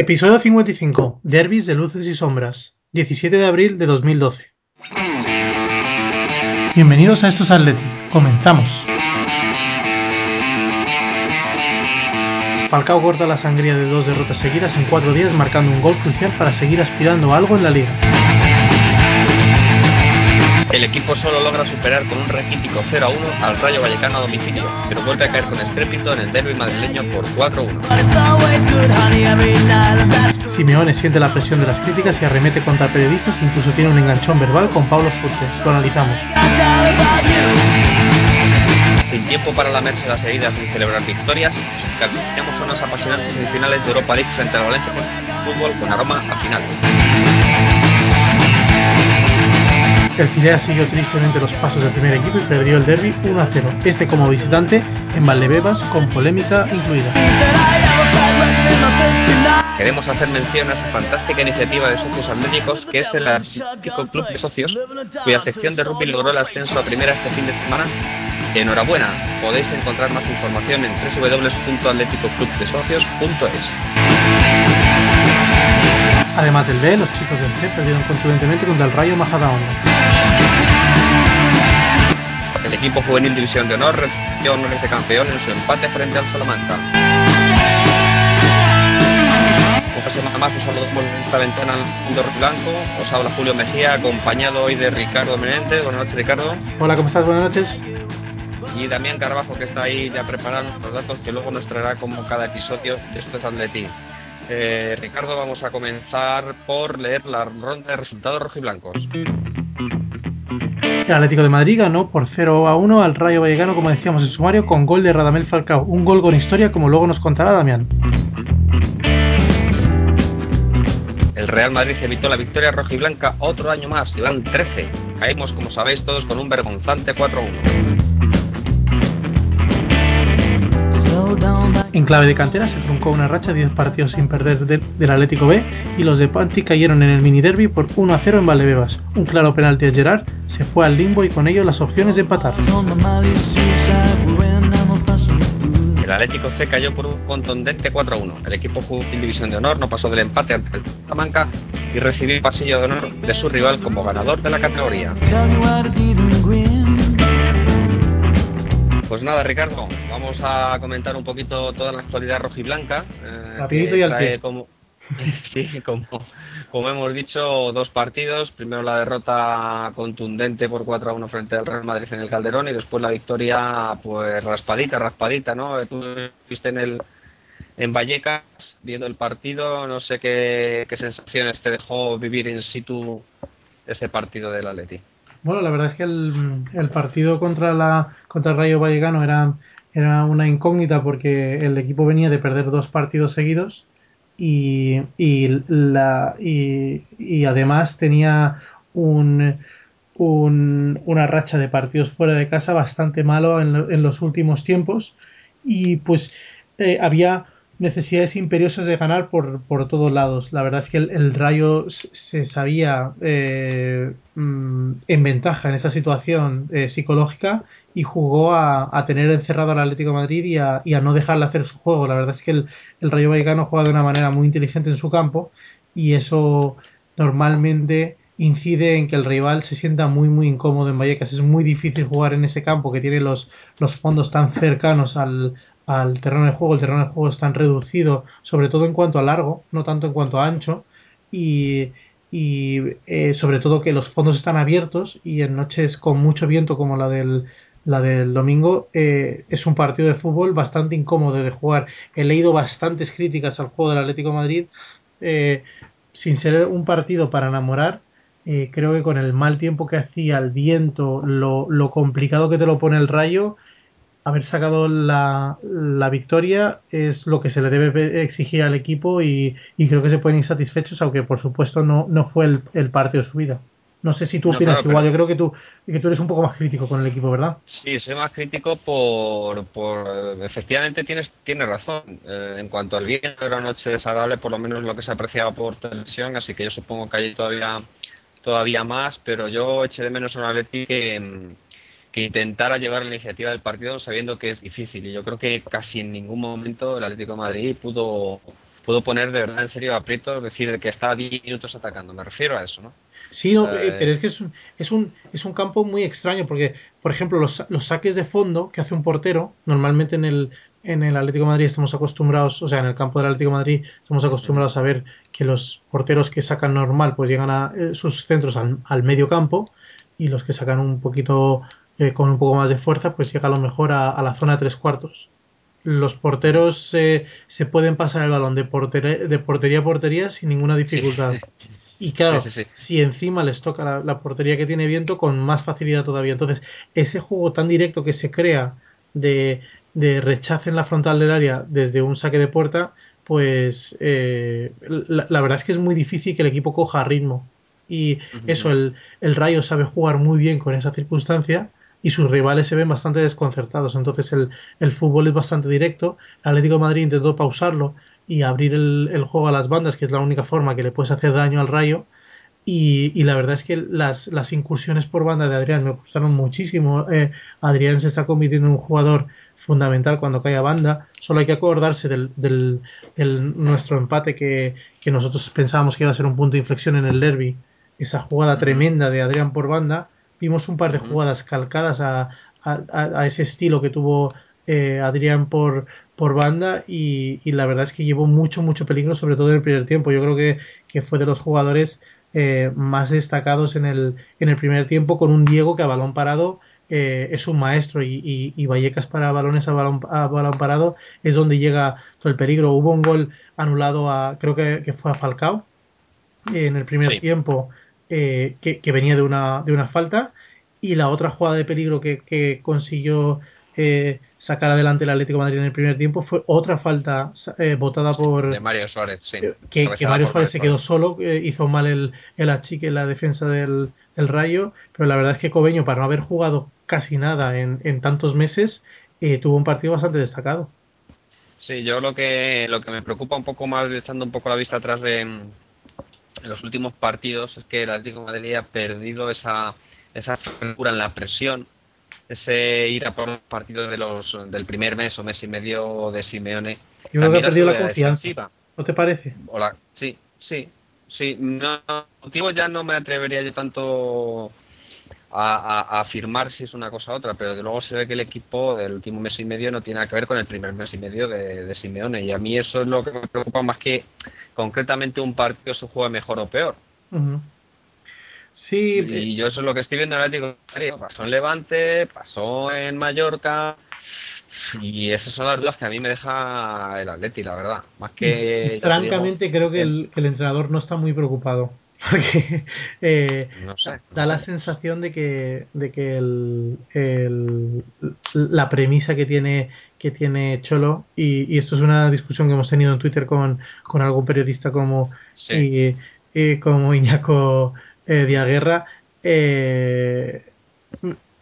Episodio 55. Derbis de luces y sombras. 17 de abril de 2012. Bienvenidos a estos Athletic. Comenzamos. Falcao corta la sangría de dos derrotas seguidas en cuatro días marcando un gol crucial para seguir aspirando a algo en la liga. El equipo solo logra superar con un raquítico 0 a 1 al Rayo Vallecano a domicilio, pero vuelve a caer con estrépito en el derby madrileño por 4 a 1. Simeone siente la presión de las críticas y arremete contra periodistas e incluso tiene un enganchón verbal con Pablo Fuentes. Lo analizamos. Sin tiempo para lamerse las heridas ni celebrar victorias, capitamos unas apasionantes semifinales de Europa League frente al Valencia Fútbol con aroma a final. El Fidea siguió tristemente los pasos del primer equipo y perdió el derby 1 a 0. Este como visitante en Valdebebas con polémica incluida. Queremos hacer mención a esa fantástica iniciativa de socios atléticos que es el Atlético Club de Socios, cuya sección de rugby logró el ascenso a primera este fin de semana. Enhorabuena, podéis encontrar más información en www.atleticoclubdesocios.es. Además del B, los chicos del C perdieron contundentemente contra el Rayo Majadahonda. El equipo juvenil División de Honor recibió honores de campeón en su empate frente al Salamanca. Una semana más os saludamos desde esta ventana mundo blanco. Os habla Julio Mejía, acompañado hoy de Ricardo Menente. Buenas noches, Ricardo. Hola, ¿cómo estás? Buenas noches. Y Damián Carbajo, que está ahí ya preparando los datos que luego nos traerá como cada episodio de este Atletín. Eh, Ricardo, vamos a comenzar por leer la ronda de resultados rojiblancos. El Atlético de Madrid ganó por 0 a 1 al Rayo Vallecano, como decíamos en sumario, con gol de Radamel Falcao. Un gol con historia, como luego nos contará Damián. El Real Madrid evitó la victoria rojiblanca otro año más, llevan 13. Caímos, como sabéis todos, con un vergonzante 4 a 1. En clave de cantera se truncó una racha de 10 partidos sin perder del Atlético B y los de Panti cayeron en el mini derby por 1 a 0 en Valdebebas. Un claro penalti a Gerard se fue al limbo y con ello las opciones de empatar. El Atlético C cayó por un contundente 4 a 1. El equipo juvenil División de Honor no pasó del empate ante el Salamanca y recibió el pasillo de honor de su rival como ganador de la categoría. Pues nada, Ricardo, vamos a comentar un poquito toda la actualidad rojiblanca. Eh, Rapidito y al pie. Como, sí, como, como, hemos dicho, dos partidos. Primero la derrota contundente por 4 a 1 frente al Real Madrid en el Calderón y después la victoria, pues raspadita, raspadita, ¿no? Tú viste en el en Vallecas viendo el partido, no sé qué, qué sensaciones te dejó vivir in situ ese partido del Atleti. Bueno, la verdad es que el, el partido contra la contra el Rayo Vallecano era, era una incógnita porque el equipo venía de perder dos partidos seguidos y, y, la, y, y además tenía un, un, una racha de partidos fuera de casa bastante malo en, en los últimos tiempos. Y pues eh, había necesidades imperiosas de ganar por, por todos lados. La verdad es que el, Rayo se sabía eh, mm, en ventaja en esa situación eh, psicológica y jugó a, a, tener encerrado al Atlético Madrid y a, y a, no dejarle hacer su juego. La verdad es que el, el Rayo Vallecano juega de una manera muy inteligente en su campo y eso normalmente incide en que el rival se sienta muy muy incómodo en Vallecas. Es muy difícil jugar en ese campo que tiene los, los fondos tan cercanos al, al terreno de juego. El terreno de juego es tan reducido, sobre todo en cuanto a largo, no tanto en cuanto a ancho, y, y eh, sobre todo que los fondos están abiertos y en noches con mucho viento como la del la del domingo eh, es un partido de fútbol bastante incómodo de jugar. He leído bastantes críticas al juego del Atlético Madrid, eh, sin ser un partido para enamorar. Eh, creo que con el mal tiempo que hacía, el viento, lo, lo complicado que te lo pone el rayo, haber sacado la, la, victoria es lo que se le debe exigir al equipo y, y creo que se pueden ir satisfechos, aunque por supuesto no, no fue el, el partido de su vida. No sé si tú opinas no, claro, igual, yo creo que tú, que tú eres un poco más crítico con el equipo, ¿verdad? Sí, soy más crítico por, por efectivamente tienes, tienes razón. Eh, en cuanto al viento, era una noche desagradable, por lo menos lo que se apreciaba por televisión, así que yo supongo que hay todavía, todavía más, pero yo eché de menos a un Atleti que, que intentara llevar la iniciativa del partido sabiendo que es difícil y yo creo que casi en ningún momento el Atlético de Madrid pudo pudo poner de verdad en serio aprieto, es decir, que estaba 10 minutos atacando. Me refiero a eso, ¿no? Sí, no, eh, pero es que es un, es, un, es un campo muy extraño porque, por ejemplo, los, los saques de fondo que hace un portero, normalmente en el, en el Atlético de Madrid estamos acostumbrados, o sea, en el campo del Atlético de Madrid estamos acostumbrados a ver que los porteros que sacan normal pues llegan a eh, sus centros al, al, medio campo y los que sacan un poquito eh, con un poco más de fuerza pues llega a lo mejor a, a la zona de tres cuartos. Los porteros eh, se pueden pasar el balón de, de portería a portería sin ninguna dificultad. Y claro, si encima les toca la, la, portería que tiene viento, con más facilidad todavía. Entonces, ese juego tan directo que se crea de, de rechace en la frontal del área desde un saque de puerta, pues eh, la, la, verdad es que es muy difícil que el equipo coja ritmo. Y eso, el, el Rayo sabe jugar muy bien con esa circunstancia y sus rivales se ven bastante desconcertados. Entonces el, el fútbol es bastante directo. El Atlético de Madrid intentó pausarlo y abrir el, el, juego a las bandas, que es la única forma que le puedes hacer daño al Rayo. Y, y la verdad es que las, las, incursiones por banda de Adrián me gustaron muchísimo. Eh, Adrián se está convirtiendo en un jugador fundamental cuando cae a banda. Solo hay que acordarse del, del, del, nuestro empate que, que nosotros pensábamos que iba a ser un punto de inflexión en el derby. Esa jugada tremenda de Adrián por banda. Vimos un par de jugadas calcadas a, a, a ese estilo que tuvo eh, Adrián por, por banda y, y, la verdad es que llevó mucho, mucho peligro, sobre todo en el primer tiempo. Yo creo que, que fue de los jugadores eh, más destacados en el, en el primer tiempo con un Diego que a balón parado eh, es un maestro y, y, y, Vallecas para balones a balón, a balón parado es donde llega todo el peligro. Hubo un gol anulado a, creo que, que fue a Falcao en el primer sí. tiempo eh, que, que, venía de una, de una falta y la otra jugada de peligro que, que consiguió eh, sacar adelante el Atlético de Madrid en el primer tiempo fue otra falta eh, votada por de Mario Suárez sí. que, que Mario Suárez se quedó solo eh, hizo mal el, el achique en la defensa del, del, Rayo pero la verdad es que Cobeño para no haber jugado casi nada en, en tantos meses eh, tuvo un partido bastante destacado sí yo lo que lo que me preocupa un poco más echando un poco la vista atrás de en los últimos partidos es que el Atlético de Madrid ha perdido esa esa frescura en la presión ese ir a por los partidos de los del primer mes o mes y medio de Simeone. Yo creo que ha perdido la confianza. ¿No te parece? Hola, sí, sí, sí. No, ya no me atrevería yo tanto a, a, a, afirmar si es una cosa u otra, pero de luego se ve que el equipo del último mes y medio no tiene nada que ver con el primer mes y medio de, de Simeone. Y a mí eso es lo que me preocupa más que concretamente un partido se juegue mejor o peor. Uh -huh. Sí, y yo eso es lo que estoy viendo en el Atlético. Pasó en Levante, pasó en Mallorca. Y esas son las dudas que a mí me deja el Atleti, la verdad. Más que. Francamente, digo, creo que el, que el, entrenador no está muy preocupado. Porque eh, no sé, da la sensación de que, de que el, el, la premisa que tiene que tiene Cholo, y, y, esto es una discusión que hemos tenido en Twitter con, con algún periodista como, sí. y, y como Iñaco eh, Diaguerra, eh,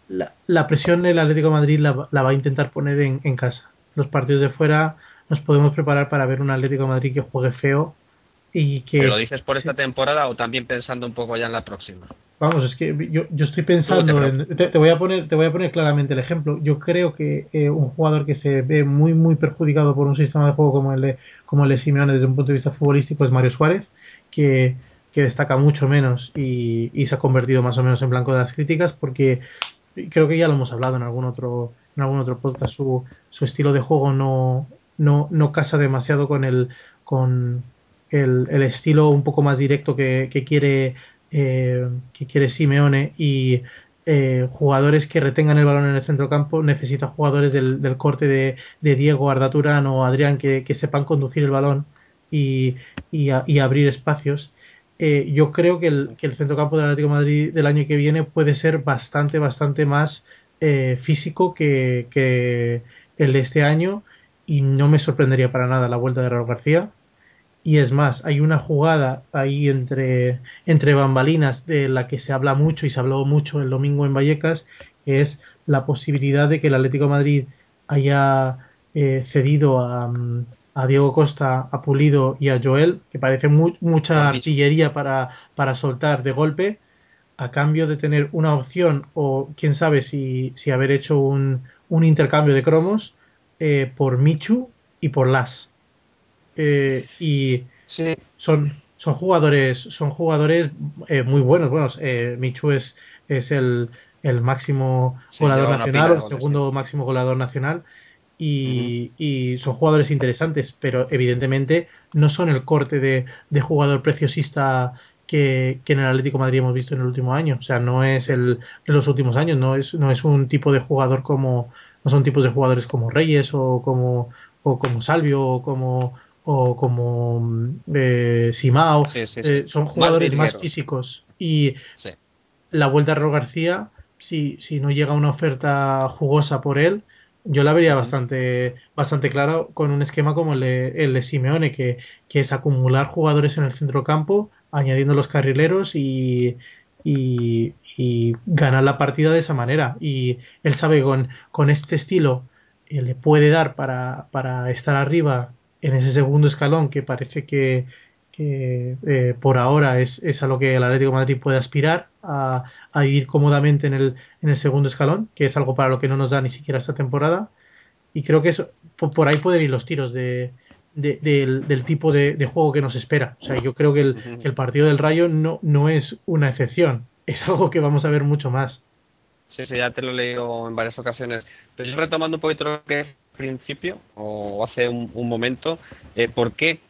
la, la, presión del Atlético de Madrid la, la, va a intentar poner en, en, casa. Los partidos de fuera nos podemos preparar para ver un Atlético de Madrid que juegue feo y que... ¿Pero lo dices por esta sí. temporada o también pensando un poco ya en la próxima? Vamos, es que yo, yo estoy pensando te, en... Te, te, voy a poner, te voy a poner claramente el ejemplo. Yo creo que eh, un jugador que se ve muy, muy perjudicado por un sistema de juego como el de, como el de Simeone desde un punto de vista futbolístico es Mario Suárez, que que destaca mucho menos y, y, se ha convertido más o menos en blanco de las críticas porque creo que ya lo hemos hablado en algún otro en algún otro podcast su, su estilo de juego no, no, no casa demasiado con el con el, el estilo un poco más directo que, que quiere eh, que quiere Simeone y eh, jugadores que retengan el balón en el centro campo necesita jugadores del, del corte de, de, Diego, Arda Turán o Adrián que, que sepan conducir el balón y, y, abrir espacios eh, yo creo que el, que el centrocampo del Atlético Madrid del año que viene puede ser bastante, bastante más eh, físico que, que, el de este año y no me sorprendería para nada la vuelta de Raúl García. Y es más, hay una jugada ahí entre, entre bambalinas de la que se habla mucho y se habló mucho el domingo en Vallecas, que es la posibilidad de que el Atlético de Madrid haya eh, cedido a, a Diego Costa, a Pulido y a Joel, que parece mu mucha artillería para, para soltar de golpe, a cambio de tener una opción o quién sabe si, si haber hecho un, un intercambio de cromos eh, por Michu y por Las. Eh, y son son jugadores son jugadores eh, muy buenos. Bueno eh, Michu es es el, el máximo goleador nacional el segundo máximo goleador nacional. Y, y, son jugadores interesantes pero evidentemente no son el corte de, de jugador preciosista que, que, en el Atlético Madrid hemos visto en el último año. O sea no es el en los últimos años no es no es un tipo de jugador como no son tipos de jugadores como Reyes o como o como Salvio o como o como eh, Simao, eh, son jugadores más, físicos. Y la vuelta a Ro García, si, si no llega una oferta jugosa por él, yo la vería bastante, bastante clara con un esquema como el de, el de Simeone, que, que es acumular jugadores en el centro campo, añadiendo los carrileros y, y, y ganar la partida de esa manera. Y él sabe con, con este estilo eh, le puede dar para, para estar arriba en ese segundo escalón que parece que, eh, por ahora es, es, a lo que el Atlético de Madrid puede aspirar a, a, ir cómodamente en el, en el segundo escalón, que es algo para lo que no nos da ni siquiera esta temporada. Y creo que eso, por, ahí pueden ir los tiros de, del, del, tipo de, juego que nos espera. O sea, yo creo que el, que el partido del Rayo no, no es una excepción, es algo que vamos a ver mucho más. Sí, sí, ya te lo he leído en varias ocasiones. Pero yo retomando un poquito lo que principio o hace un, momento, eh, ¿por qué?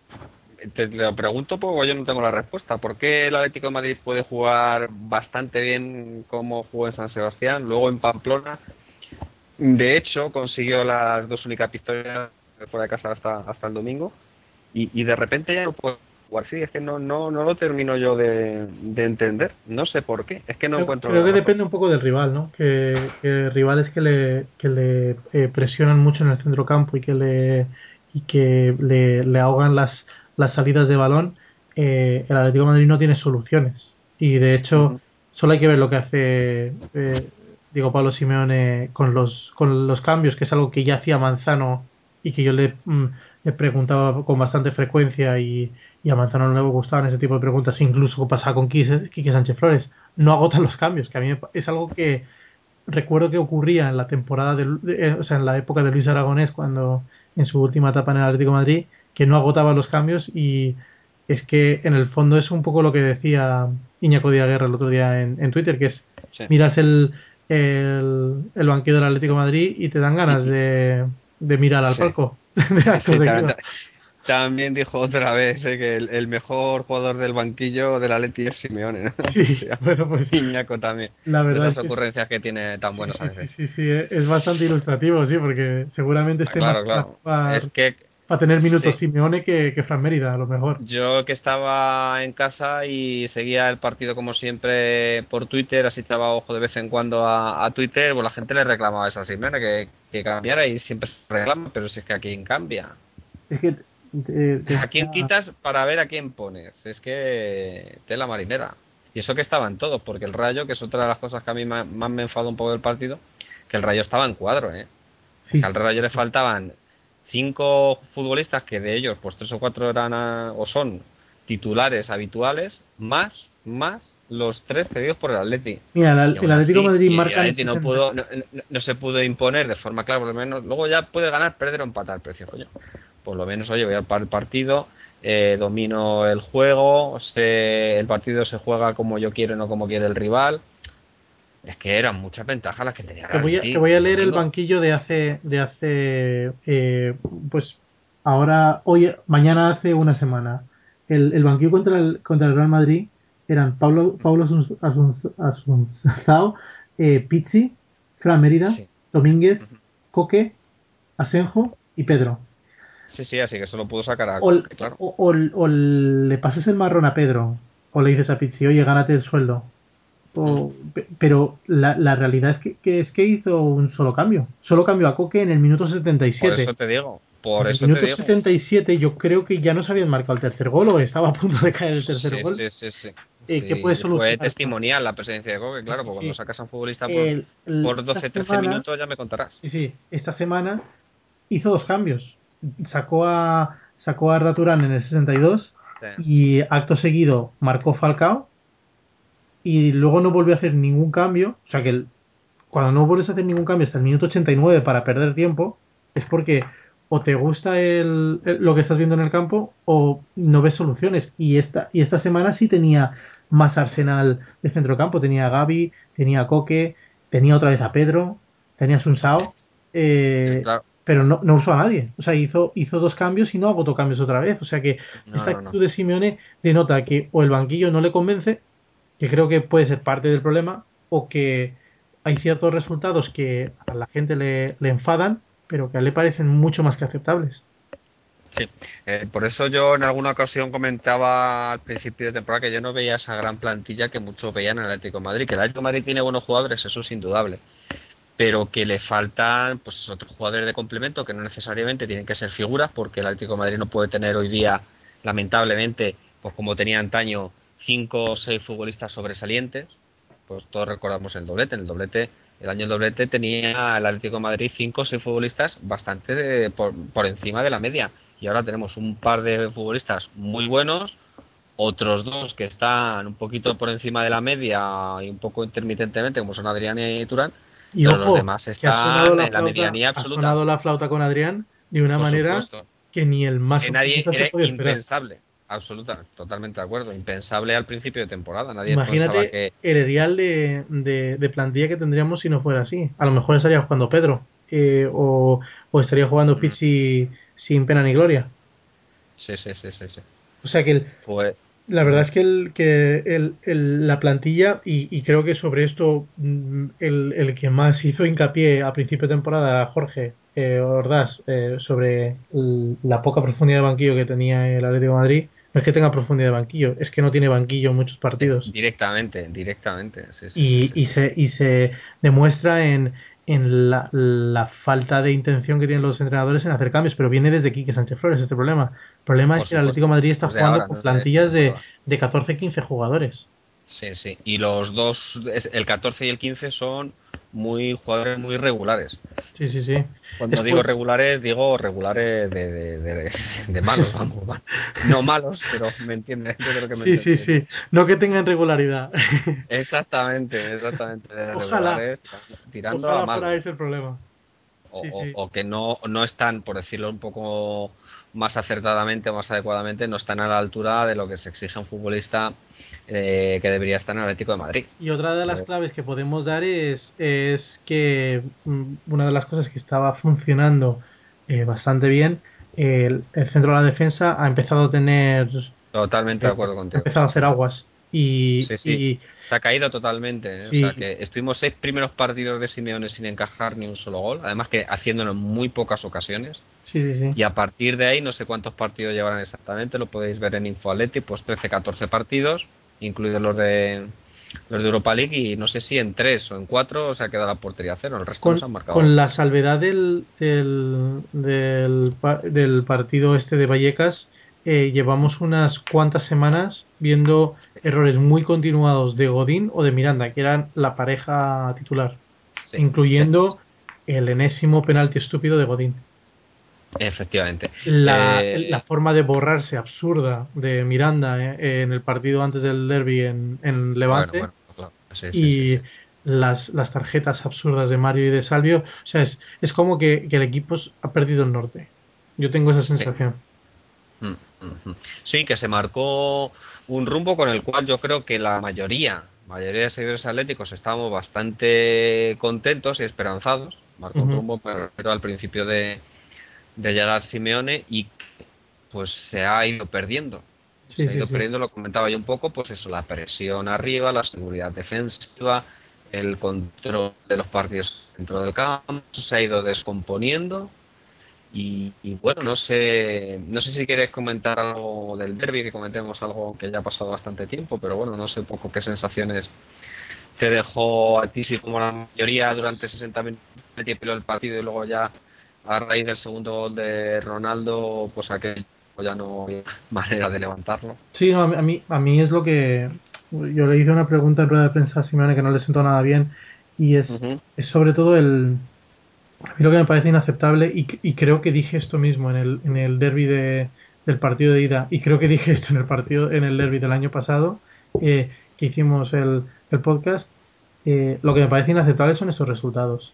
Te lo pregunto porque yo no tengo la respuesta. ¿Por qué el Atlético de Madrid puede jugar bastante bien como jugó en San Sebastián, luego en Pamplona? De hecho, consiguió las dos únicas victorias fuera de casa hasta, hasta el domingo y, y de repente ya no puede sí, es que no, no, no lo termino yo de, entender. No sé por qué. Es que no encuentro. Creo que depende un poco del rival, ¿no? Que, que rivales que le, que le eh, presionan mucho en el centro campo y que le y que le, le ahogan las, las salidas de balón. Eh, el Atlético de Madrid no tiene soluciones. Y de hecho, solo hay que ver lo que hace eh, digo Pablo Simeone con los, con los cambios, que es algo que ya hacía Manzano y que yo le, mm, le preguntaba con bastante frecuencia y, y a Manzano no le gustaban ese tipo de preguntas, incluso pasaba con Quique, Sánchez Flores. No agotan los cambios, que a mí es algo que recuerdo que ocurría en la temporada, de, eh, o sea, en la época de Luis Aragonés, cuando en su última etapa en el Atlético de Madrid, que no agotaba los cambios y es que en el fondo es un poco lo que decía Iñaco Díaz Guerra el otro día en, Twitter, que es miras el, el, el, banquillo del Atlético de Madrid y te dan ganas de, de mirar al palco. También dijo otra vez eh, que el, mejor jugador del banquillo del Atleti es Simeone. Sí, bueno, pues Iñaco también. La verdad esas ocurrencias que, tiene tan buenas a veces. Sí, sí, es bastante ilustrativo, sí, porque seguramente esté más Para, tener minutos Simeone que, que Fran Mérida, a lo mejor. Yo que estaba en casa y seguía el partido como siempre por Twitter, así estaba ojo de vez en cuando a, Twitter, pues la gente le reclamaba a esa Simeone que, que cambiara y siempre se reclama, pero si es que a quién cambia. Es que ¿A quién quitas para ver a quién pones? Es que tela marinera. Y eso que estaban todos, porque el Rayo, que es otra de las cosas que a mí más me enfadó un poco del partido, que el Rayo estaba en cuadro, ¿eh? Al Rayo le faltaban cinco futbolistas que de ellos, pues tres o cuatro eran o son titulares habituales, más, más los tres cedidos por el Atleti. Mira, el, Atlético Madrid marca. no, pudo, no, se pudo imponer de forma clara, por lo menos. Luego ya puede ganar, perder o empatar, precio, coño por lo menos, oye, voy al partido, eh, domino el juego, el partido se juega como yo quiero, no como quiere el rival. Es que eran muchas ventajas las que tenía. Te voy a, te voy a leer el banquillo de hace, de hace, eh, pues ahora, hoy, mañana hace una semana. El, el banquillo contra el, contra el Real Madrid eran Pablo, Pablo Asunzao, eh, Pizzi, Fran Mérida, Domínguez, Coque, Asenjo y Pedro. Sí, sí, así que solo pudo sacar a o, claro. o, le pasas el marrón a Pedro, o le dices a Pizzi, oye, gánate el sueldo. O, mm. pero la, la realidad es que, es que hizo un solo cambio. Solo cambio a Coque en el minuto 77. Por eso te digo. Por en el minuto 77 yo creo que ya no se habían marcado el tercer gol o estaba a punto de caer el tercer gol. Sí, sí, sí. Eh, ¿Qué puede Fue testimonial la presencia de Coque, claro, porque cuando sacas a un futbolista por, por 12-13 minutos ya me contarás. Sí, sí. Esta semana hizo dos cambios sacó a sacó a Raturán en el 62 y acto seguido marcó Falcao y luego no volvió a hacer ningún cambio, o sea que cuando no vuelves a hacer ningún cambio hasta el minuto 89 para perder tiempo es porque o te gusta el, lo que estás viendo en el campo o no ves soluciones. Y esta, y esta semana sí tenía más arsenal de centrocampo. Tenía a Gaby, tenía a Coque, tenía otra vez a Pedro, tenía a Sao eh, pero no, no usó a nadie. O sea, hizo, hizo dos cambios y no agotó cambios otra vez. O sea que esta actitud de Simeone denota que o el banquillo no le convence, que creo que puede ser parte del problema, o que hay ciertos resultados que a la gente le, enfadan, pero que a él le parecen mucho más que aceptables. Sí, eh, por eso yo en alguna ocasión comentaba al principio de temporada que yo no veía esa gran plantilla que muchos veían en el Atlético Madrid, que el Atlético Madrid tiene buenos jugadores, eso es indudable, pero que le faltan pues otros jugadores de complemento que no necesariamente tienen que ser figuras, porque el Atlético Madrid no puede tener hoy día, lamentablemente, pues como tenía antaño, cinco o seis futbolistas sobresalientes, pues todos recordamos el doblete, en el doblete el año del doblete tenía el Atlético de Madrid cinco o seis futbolistas bastante eh, por, por encima de la media y ahora tenemos un par de futbolistas muy buenos, otros dos que están un poquito por encima de la media y un poco intermitentemente, como son Adrián y Turán, y pero los demás están en la medianía absoluta. Ha sonado la flauta con Adrián de una manera que ni el más que nadie era impensable. Absoluta, totalmente de acuerdo. Impensable al principio de temporada. Nadie Imagínate que... el ideal de, de, plantilla que tendríamos si no fuera así. A lo mejor estaría jugando Pedro eh, o, o, estaría jugando Pizzi sin pena ni gloria. Sí, sí, sí, sí. sí. O sea que el, pues... la verdad es que, el, que el, el, la plantilla, y, y, creo que sobre esto mm, el, el que más hizo hincapié a principio de temporada, Jorge eh, Ordaz, eh, sobre la poca profundidad de banquillo que tenía el Atlético de Madrid, no es que tenga profundidad de banquillo, es que no tiene banquillo en muchos partidos. directamente, directamente. Sí, sí, y, y, se, y se demuestra en, en la, la, falta de intención que tienen los entrenadores en hacer cambios, pero viene desde Quique Sánchez Flores este problema. El problema es que el Atlético de Madrid está jugando con plantillas de, de 14-15 jugadores. Sí, sí, y los dos, el 14 y el 15 son muy jugadores muy regulares. Sí, sí, sí. Cuando digo regulares, digo regulares de, de, de, malos, vamos. No malos, pero me entiendes. sí, sí, sí. No que tengan regularidad. Exactamente, exactamente. Ojalá. tirando a malos. es el problema. O, o, que no, no están, por decirlo un poco más acertadamente o más adecuadamente, no están a la altura de lo que se exige a un futbolista eh, que debería estar en el Atlético de Madrid. Y otra de las eh, claves que podemos dar es, es que mm, una de las cosas que estaba funcionando eh, bastante bien, el, centro de la defensa ha empezado a tener... Totalmente de acuerdo contigo. Ha empezado a hacer aguas. Y, se ha caído totalmente. O sea, que estuvimos seis primeros partidos de Simeone sin encajar ni un solo gol. Además que haciéndolo en muy pocas ocasiones. Y a partir de ahí, no sé cuántos partidos llevarán exactamente, lo podéis ver en InfoAtleti, pues 13-14 partidos incluidos los de los de Europa League y no sé si en tres o en cuatro se ha quedado la portería cero, el resto con, han marcado. Con la salvedad del, del, del, partido este de Vallecas, eh, llevamos unas cuantas semanas viendo errores muy continuados de Godín o de Miranda, que eran la pareja titular, incluyendo el enésimo penalti estúpido de Godín. Efectivamente. La, eh, la, forma de borrarse absurda de Miranda eh, en el partido antes del derby en, en Levante y las, las tarjetas absurdas de Mario y de Salvio. O sea, es, es como que, el equipo ha perdido el norte. Yo tengo esa sensación. Sí, que se marcó un rumbo con el cual yo creo que la mayoría, mayoría de seguidores atléticos estábamos bastante contentos y esperanzados. Marcó un rumbo, pero al principio de, de llegar Simeone y pues se ha ido perdiendo. se ha ido perdiendo, lo comentaba yo un poco, pues eso, la presión arriba, la seguridad defensiva, el control de los partidos dentro del campo, se ha ido descomponiendo. Y, bueno, no sé, no sé si quieres comentar algo del derby, que comentemos algo que ya ha pasado bastante tiempo, pero bueno, no sé poco qué sensaciones te dejó a ti, si como la mayoría durante 60 minutos del partido y luego ya a raíz del segundo gol de Ronaldo, pues aquello ya no había manera de levantarlo. Sí, a, mí, a mí es lo que. Yo le hice una pregunta en rueda de prensa a Simeone que no le sentó nada bien, y es, es sobre todo el. A mí lo que me parece inaceptable, y, y creo que dije esto mismo en el, en el derby de, del partido de ida, y creo que dije esto en el partido en el derby del año pasado, eh, que hicimos el, el podcast. Eh, lo que me parece inaceptable son esos resultados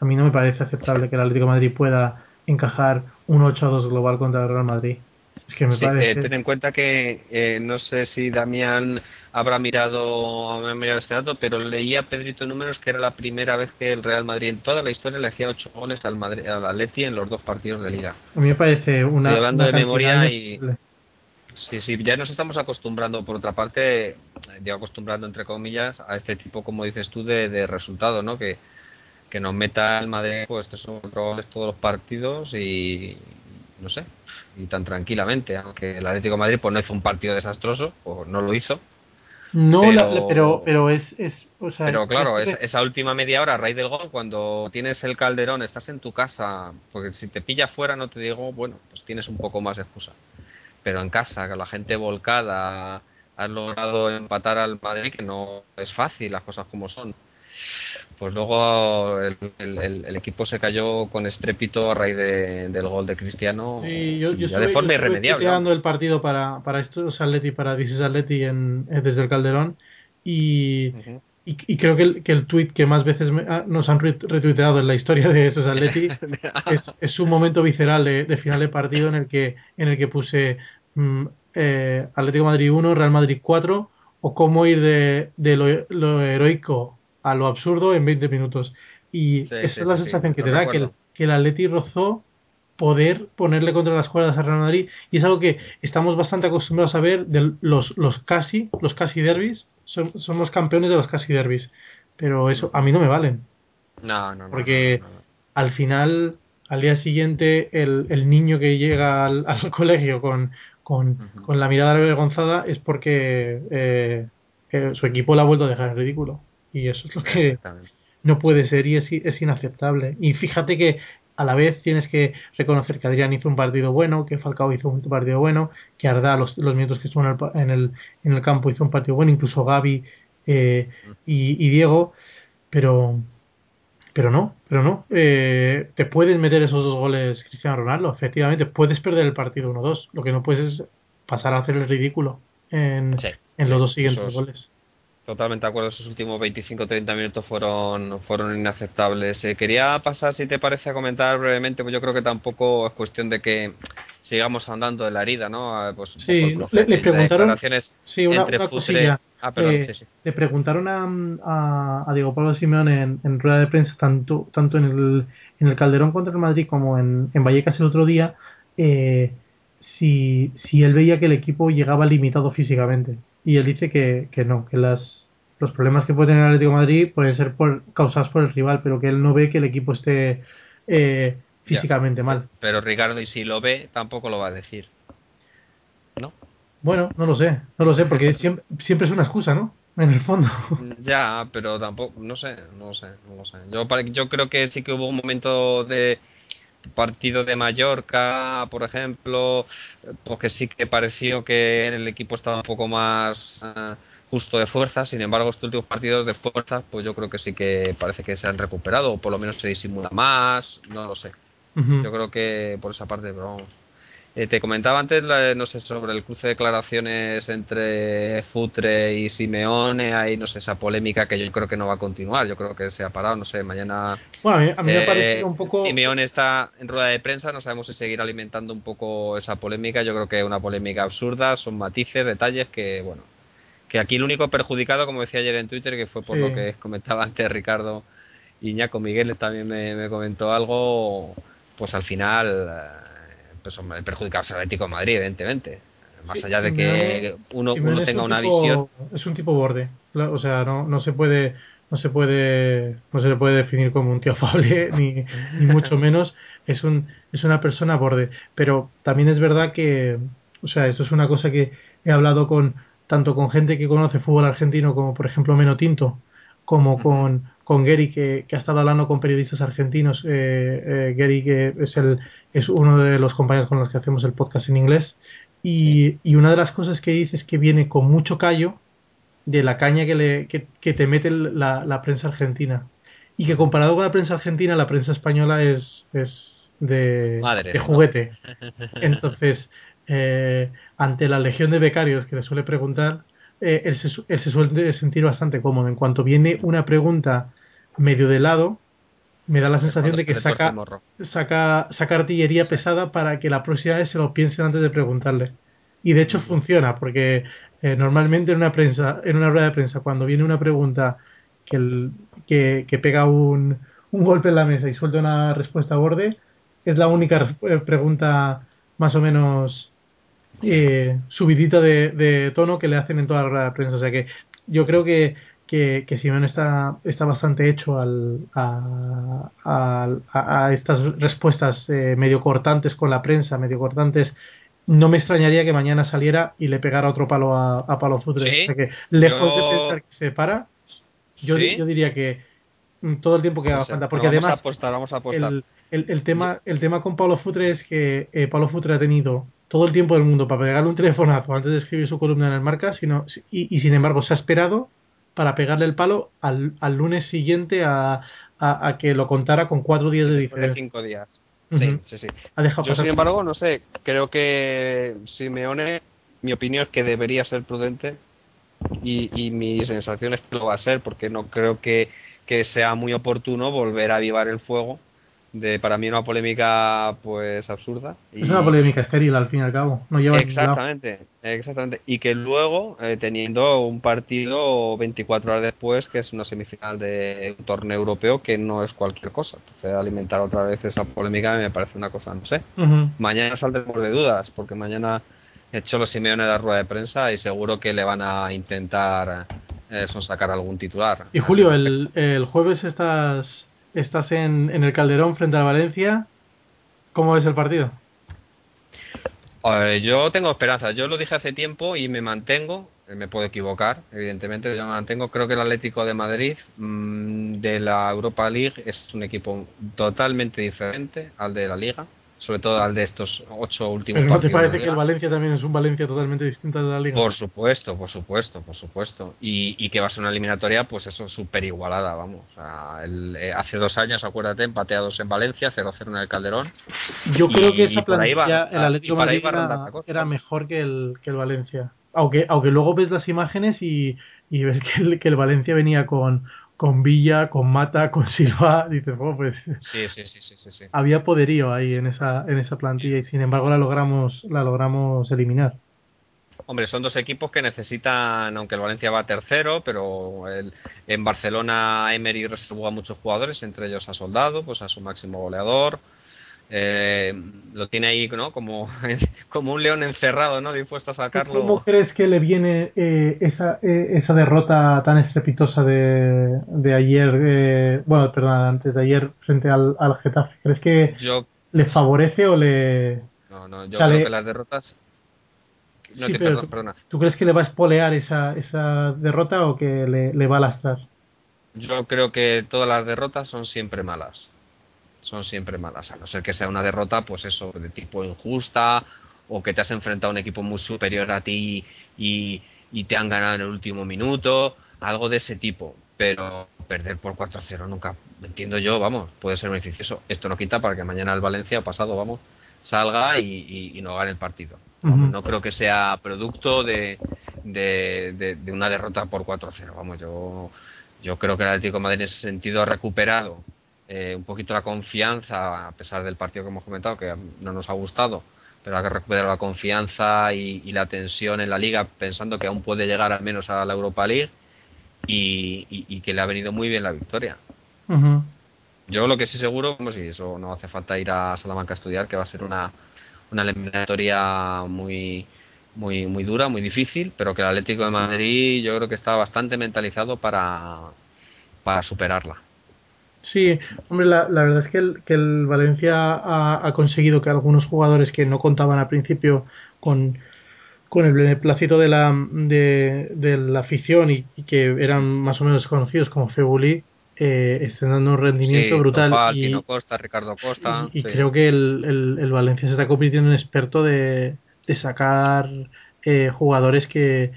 a mí no me parece aceptable que el Atlético de Madrid pueda encajar un 8-2 global contra el Real Madrid. Es que me parece... Eh, ten en cuenta que eh, no sé si Damián habrá mirado, habrá mirado este dato, pero leía Pedrito Números que era la primera vez que el Real Madrid en toda la historia le hacía 8 goles al, Madrid, al Atleti en los dos partidos de liga. A mí me parece una... Estoy hablando una de memoria y... Sí, sí, ya nos estamos acostumbrando, por otra parte, digo acostumbrando entre comillas, a este tipo, como dices tú, de, de resultado, ¿no? Que, que nos meta el Madrid, pues cuatro goles todos los partidos y no sé, y tan tranquilamente, aunque el Atlético de Madrid pues no hizo un partido desastroso, o no lo hizo, No, Pero- la- la- pero, pero es, es, o sea, pero claro, es- esa, esa última media hora a raíz del gol, cuando tienes el calderón, estás en tu casa, porque si te pilla fuera, no te digo, bueno, pues tienes un poco más de excusa. Pero en casa, con la gente volcada, has logrado empatar al Madrid, que no es fácil, las cosas como son. Pues luego el, el- el- el equipo se cayó con estrépito a raíz de- del gol de Cristiano, Sí, yo, yo ya estuve, de forma yo irremediable. tuiteando el partido para, para estos Atleti, para is Atleti en, eh, desde el Calderón y, y, y creo que el, que el tweet que más veces me- ah, nos han re- retuiteado en la historia de estos Atleti es, es un momento visceral de, de final de partido en el que en el que puse mm, eh, Atlético Madrid 1, Real Madrid 4 o cómo ir de, de lo, lo heroico a lo absurdo en 20 minutos. Y Sí, esa sí, es la sí, sensación que te da, que el, que el Atleti rozó poder ponerle contra las cuerdas al Real Madrid y es algo que estamos bastante acostumbrados a ver de los, los casi los casi derbis Som- somos campeones de los casi derbis pero eso a mí no me valen No, no, no, Porque- no, no, no. al final, al día siguiente, el, el niño que llega al, al colegio con, con, con la mirada avergonzada es porque eh, eh, su equipo la ha vuelto a dejar en ridículo. Y eso es lo que no puede ser y es, es inaceptable. Y fíjate que a la vez tienes que reconocer que Adrián hizo un partido bueno, que Falcao hizo un partido bueno, que Arda los, los minutos que estuvo en el, en, el, en el campo hizo un partido bueno, incluso Gaby eh, y, y Diego, pero pero no, pero no. Eh, te puedes meter esos dos goles Cristiano Ronaldo, efectivamente. Puedes perder el partido 1-2. Lo que no puedes es pasar a hacer el ridículo en, Sí, en sí, los dos siguientes goles. Totalmente de acuerdo, esos últimos 25-30 minutos fueron, fueron inaceptables. Eh, quería pasar, si te parece, a comentar brevemente, pues yo creo que tampoco es cuestión de que sigamos andando de la herida, ¿no? Ah, Pues Sí, el cruce le- preguntaron- Sí, una, entre una cosilla. Ah, perdón, Eh, sí, sí. Le preguntaron a, a, a Diego Pablo Simeone en, en rueda de prensa, tanto, tanto en, el, en el Calderón contra el Madrid como en, en Vallecas el otro día, eh, si, si él veía que el equipo llegaba limitado físicamente. Y él dice que, que no, que las, los problemas que puede tener el Atlético de Madrid pueden ser por, causados por el rival, pero que él no ve que el equipo esté eh, Ya. físicamente mal. Pero Ricardo, y si lo ve, tampoco lo va a decir. ¿No? Bueno, no lo sé, no lo sé, porque siempre, siempre es una excusa, ¿no? En el fondo. Ya, pero tampoco, no sé, no sé, no lo sé. Yo, yo creo que sí que hubo un momento de partido de Mallorca, por ejemplo, porque sí que pareció que el equipo estaba un poco más eh, justo de fuerza. Sin embargo, estos últimos partidos de fuerza, pues yo creo que sí que parece que se han recuperado, o por lo menos se disimula más, no lo sé. Yo creo que por esa parte, pero vamos. Eh, te comentaba antes, la- no sé, sobre el cruce de declaraciones entre Futre y Simeone, hay, no sé, esa polémica que yo creo que no va a continuar, yo creo que se ha parado, no sé, mañana Bueno, a mí, a mí me eh, parecido un poco... Simeone está en rueda de prensa, no sabemos si seguir alimentando un poco esa polémica, yo creo que es una polémica absurda, son matices, detalles que, bueno, que aquí el único perjudicado, como decía ayer en Twitter, que fue por Sí. lo que comentaba antes Ricardo Iñaco Miguel también me, me comentó algo, pues al final, hombre, el perjudicado es el Atlético de Madrid, evidentemente. Más Sí, allá de que uno, uno tenga un una tipo- visión. Es un tipo borde. O sea, no, no se puede no se puede no se le puede definir como un tío afable ni, ni mucho menos es un es una persona borde pero también es verdad que o sea esto es una cosa que he hablado con tanto con gente que conoce fútbol argentino como por ejemplo Meno Tinto como con con Gary que, que ha estado hablando con periodistas argentinos eh, eh, Gary que es el es uno de los compañeros con los que hacemos el podcast en inglés y, y una de las cosas que dice es que viene con mucho callo de la caña que, le, que, que te mete la, la prensa argentina. Y que comparado con la prensa argentina, la prensa española es, es de, Madre, de ¿no? juguete. Entonces, eh, ante la legión de becarios que le suele preguntar, eh, él, se, su- él se suele sentir bastante cómodo. En cuanto viene una pregunta medio de lado, me da la sensación de que saca, saca, saca artillería pesada para que la próxima vez se lo piensen antes de preguntarle. Y de hecho funciona, porque eh, normalmente en una prensa, en una rueda de prensa, cuando viene una pregunta que, el, que, que pega un, un golpe en la mesa y suelta una respuesta a borde, es la única eh, pregunta más o menos eh, subidita de, de, tono que le hacen en toda la rueda de prensa. O sea que yo creo que, que, que Simón está, está bastante hecho al, a, a, estas respuestas eh, medio cortantes con la prensa, medio cortantes. No me extrañaría que mañana saliera y le pegara otro palo a, a Palo Futre. O sea que, lejos de pensar que se para, yo, yo diría que todo el tiempo que haga falta. Porque vamos además. A apostar, vamos a apostar. El, el, el, tema, el tema con Pablo Futre es que eh, Pablo Futre ha tenido todo el tiempo del mundo para pegarle un telefonazo antes de escribir su columna en el marca, sino, y, y sin embargo se ha esperado para pegarle el palo al, al lunes siguiente a, a, a, que lo contara con cuatro días de diferencia. De cinco días. Sí, sí, sí. Yo, sin embargo, no sé, creo que Simeone, mi opinión es que debería ser prudente y, y mi sensación es que lo va a ser, porque no creo que, que sea muy oportuno volver a avivar el fuego de para mí una polémica pues absurda y... es una polémica estéril al fin y al cabo. No lleva exactamente exactamente. Y que luego eh, teniendo un partido 24 horas después que es una semifinal de un torneo europeo que no es cualquier cosa. Entonces alimentar otra vez esa polémica me parece una cosa no sé. Uh -huh. mañana saldremos de dudas porque mañana he hecho los Simeone de la rueda de prensa y seguro que le van a intentar eh, sacar algún titular. Y Julio el, el jueves estás estás en, en el Calderón frente al Valencia. ¿Cómo ves el partido? Yo tengo esperanza. Yo lo dije hace tiempo y me mantengo. Eh, me puedo equivocar, evidentemente. Yo me mantengo. Creo que el Atlético de Madrid mmm, de la Europa League es un equipo totalmente diferente al de la Liga sobre todo al de estos ocho últimos ¿Pero no te parece que el Valencia también es un Valencia totalmente distinto de la Liga? Por supuesto, por supuesto, por supuesto. Y, y que va a ser una eliminatoria, pues eso, súper igualada, vamos. O sea, el, eh, hace dos años, acuérdate, empateados en Valencia, 0-0 en el Calderón. Yo creo que esa plantilla, el Atlético Madrid era, era, mejor que el, que el Valencia. Aunque, aunque luego ves las imágenes y, y ves que el, que el Valencia venía con con Villa, con Mata, con Silva, dices, oh, pues sí, sí, sí, sí, sí, había poderío ahí en esa en esa plantilla y sin embargo la logramos la logramos eliminar. Hombre, son dos equipos que necesitan, aunque el Valencia va tercero, pero el, en Barcelona Emery reservó a muchos jugadores, entre ellos a Soldado, pues a su máximo goleador, eh, lo tiene ahí ¿no? como, como un león encerrado, ¿no? dispuesto a sacarlo. ¿Cómo crees que le viene eh, esa, eh, esa derrota tan estrepitosa de, de ayer, bueno, perdón, antes de ayer frente al, al Getafe? ¿Crees que yo, le favorece o le... No, no, yo o sea, creo le... que las derrotas... No, sí, perdona. ¿Tú crees que le va a espolear esa, esa derrota o que le, le va a lastrar? Yo creo que todas las derrotas son siempre malas son siempre malas, a no ser que sea una derrota, pues eso, de tipo injusta, o que te has enfrentado a un equipo muy superior a ti y, y te han ganado en el último minuto, algo de ese tipo. Pero perder por 4-0 nunca, entiendo yo, vamos, puede ser beneficioso. Esto no quita para que mañana el Valencia, pasado, vamos, salga y, y, y no gane el partido. Uh -huh. No creo que sea producto de, de, de, de una derrota por 4-0. Vamos, yo, yo creo que el Atlético de Madrid en ese sentido ha recuperado eh, un poquito la confianza, a pesar del partido que hemos comentado, que no nos ha gustado, pero ha que recuperar la confianza y, y, la tensión en la liga, pensando que aún puede llegar al menos a la Europa League y, y, y que le ha venido muy bien la victoria. Uh -huh. Yo lo que sí seguro, como si eso no hace falta ir a Salamanca a estudiar, que va a ser una, una eliminatoria muy, muy, muy dura, muy difícil, pero que el Atlético de Madrid yo creo que está bastante mentalizado para, para superarla. Sí, hombre, la, la, verdad es que el, que el Valencia ha, ha, conseguido que algunos jugadores que no contaban al principio con, con el beneplácito de la, de, de la afición y, y, que eran más o menos conocidos como Febuli, eh, estén dando un rendimiento sí, brutal. Topal, y, Costa, Ricardo Costa. Y, y sí. creo que el, el, el, Valencia se está convirtiendo en experto de, de sacar eh, jugadores que,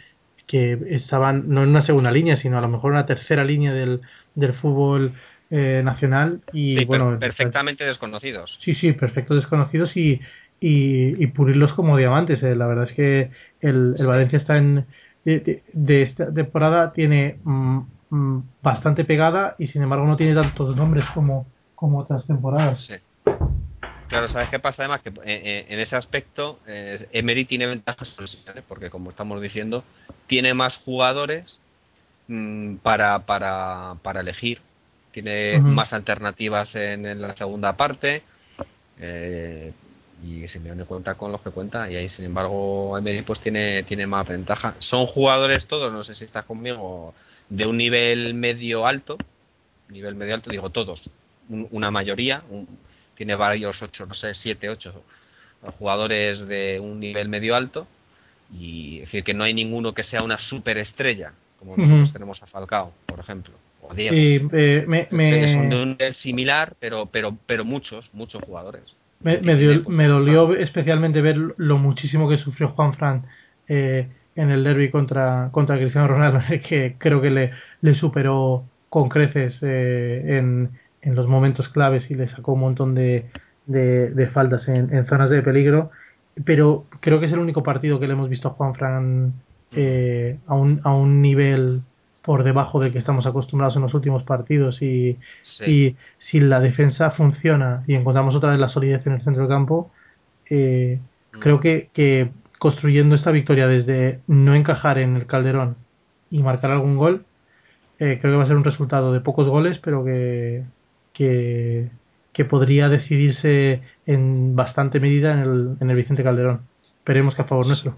que estaban no en una segunda línea, sino a lo mejor en una tercera línea del, del fútbol eh, nacional y sí, bueno per perfectamente desconocidos sí sí perfectos desconocidos y, y, y pulirlos como diamantes eh. la verdad es que el, el Valencia está en de, de, de, esta temporada tiene mm, mm, bastante pegada y sin embargo no tiene tantos nombres como como otras temporadas. Sí. Claro, ¿sabes qué pasa? Además que eh, eh, en ese aspecto Emery tiene ventajas porque como estamos diciendo, tiene más jugadores mm, para, para, para elegir, tiene más alternativas en, la segunda parte eh, y Simeone cuenta con los que cuenta y ahí sin embargo Emery pues tiene, tiene más ventaja. Son jugadores todos, no sé si estás conmigo, de un nivel medio alto, nivel medio alto digo todos, una mayoría, tiene varios ocho, no sé, siete, ocho jugadores de un nivel medio alto y es decir que no hay ninguno que sea una superestrella como nosotros tenemos a Falcao, por ejemplo. O Diego. Sí, eh, me, Son de un similar, pero, pero, pero muchos, muchos jugadores. Me, me, dolió especialmente ver lo muchísimo que sufrió Juan Fran eh, en el derby contra, contra Cristiano Ronaldo, que creo que le, le superó con creces eh, en, en los momentos claves y le sacó un montón de, de, faltas en, zonas de peligro. Pero creo que es el único partido que le hemos visto a Juan Fran eh, a, un, a un nivel por debajo del que estamos acostumbrados en los últimos partidos y, y si la defensa funciona y encontramos otra vez la solidez en el centro del campo, eh, mm. creo que, que construyendo esta victoria desde no encajar en el Calderón y marcar algún gol, eh, creo que va a ser un resultado de pocos goles, pero que, que, podría decidirse en bastante medida en el, en el Vicente Calderón. Esperemos que a favor nuestro.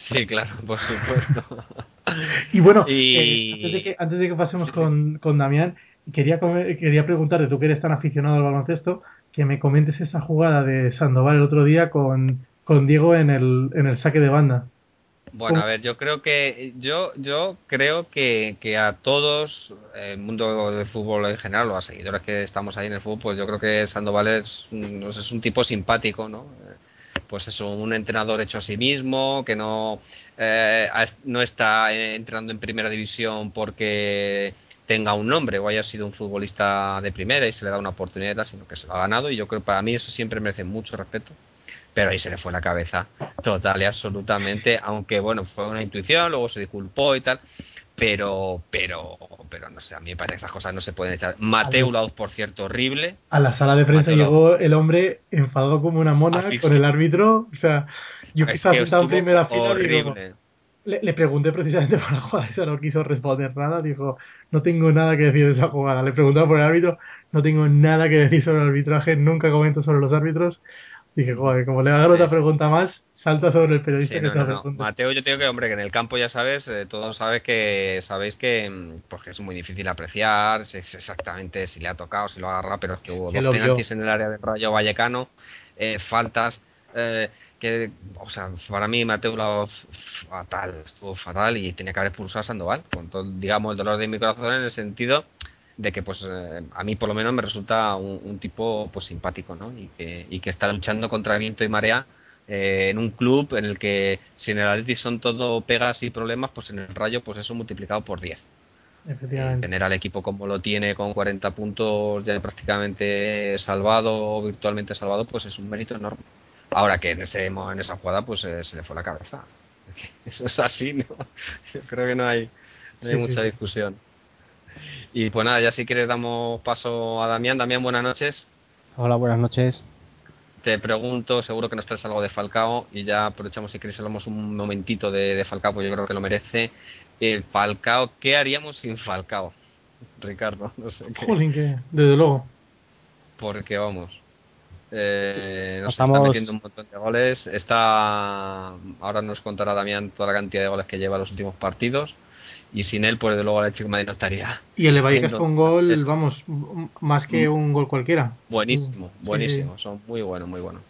Sí, claro, por supuesto. y bueno, eh, antes, de que, antes de que pasemos con, con Damián, quería, quería preguntarte, tú que eres tan aficionado al baloncesto, que me comentes esa jugada de Sandoval el otro día con, con Diego en el, en el saque de banda. Bueno, a ver, yo creo que yo yo creo que, que a todos el mundo del fútbol en general, los seguidores que estamos ahí en el fútbol, pues yo creo que Sandoval es, es un tipo simpático, ¿no? Pues es un entrenador hecho a sí mismo, que no eh, no está entrando en primera división porque tenga un nombre o haya sido un futbolista de primera y se le da una oportunidad, sino que se lo ha ganado. Y yo creo que para mí eso siempre merece mucho respeto pero ahí se le fue la cabeza total y absolutamente, aunque bueno, fue una intuición, luego se disculpó y tal, pero, pero, pero no sé, a mí me parece que esas cosas no se pueden echar. Mateo Lauz, por cierto, horrible. A la sala de prensa llegó el hombre enfadado como una mona con el árbitro, o sea, yo que estaba en primera fila digo, le, le, pregunté precisamente por la jugada, eso no quiso responder nada, dijo, no tengo nada que decir de esa jugada. Le preguntaba por el árbitro, no tengo nada que decir sobre el arbitraje, nunca comento sobre los árbitros. Dije, joder, como le hago otra pregunta más, salta sobre el periodista que se Mateo, yo te digo que, hombre, que en el campo ya sabes, eh, todos sabes que, sabéis que mm, pues es muy difícil apreciar es exactamente si le ha tocado, si lo ha agarrado, pero es que hubo dos penaltis en el área del Rayo Vallecano, eh, faltas, eh, que, o sea, para mí Mateo lo fatal, estuvo fatal y tenía que haber expulsado a Sandoval, con todo, digamos, el dolor de mi corazón en el sentido de que pues eh, a mí por lo menos me resulta un, tipo pues simpático ¿no? y, que, y que está luchando contra viento y marea eh, en un club en el que si en el Atleti son todo pegas y problemas pues en el Rayo pues eso multiplicado por 10 Efectivamente. tener al equipo como lo tiene con 40 puntos ya prácticamente salvado o virtualmente salvado pues es un mérito enorme ahora que en ese en esa jugada pues eh, se le fue la cabeza eso es así no yo creo que no hay, hay mucha discusión y pues nada, ya si quieres damos paso a Damián. Damián, buenas noches. Hola, buenas noches. Te pregunto, seguro que nos traes algo de Falcao y ya aprovechamos si queréis hablamos un momentito de, Falcao, pues yo creo que lo merece. El Falcao, ¿qué haríamos sin Falcao? Ricardo, no sé. Qué. Jolín, desde luego. Porque vamos, eh, nos está metiendo un montón de goles. Está ahora nos contará Damián toda la cantidad de goles que lleva los últimos partidos y sin él, pues de luego el Chico Madrid no estaría. Y el Vallecas con gol, vamos, más que mm. un gol cualquiera. Buenísimo, buenísimo, son muy buenos, muy buenos.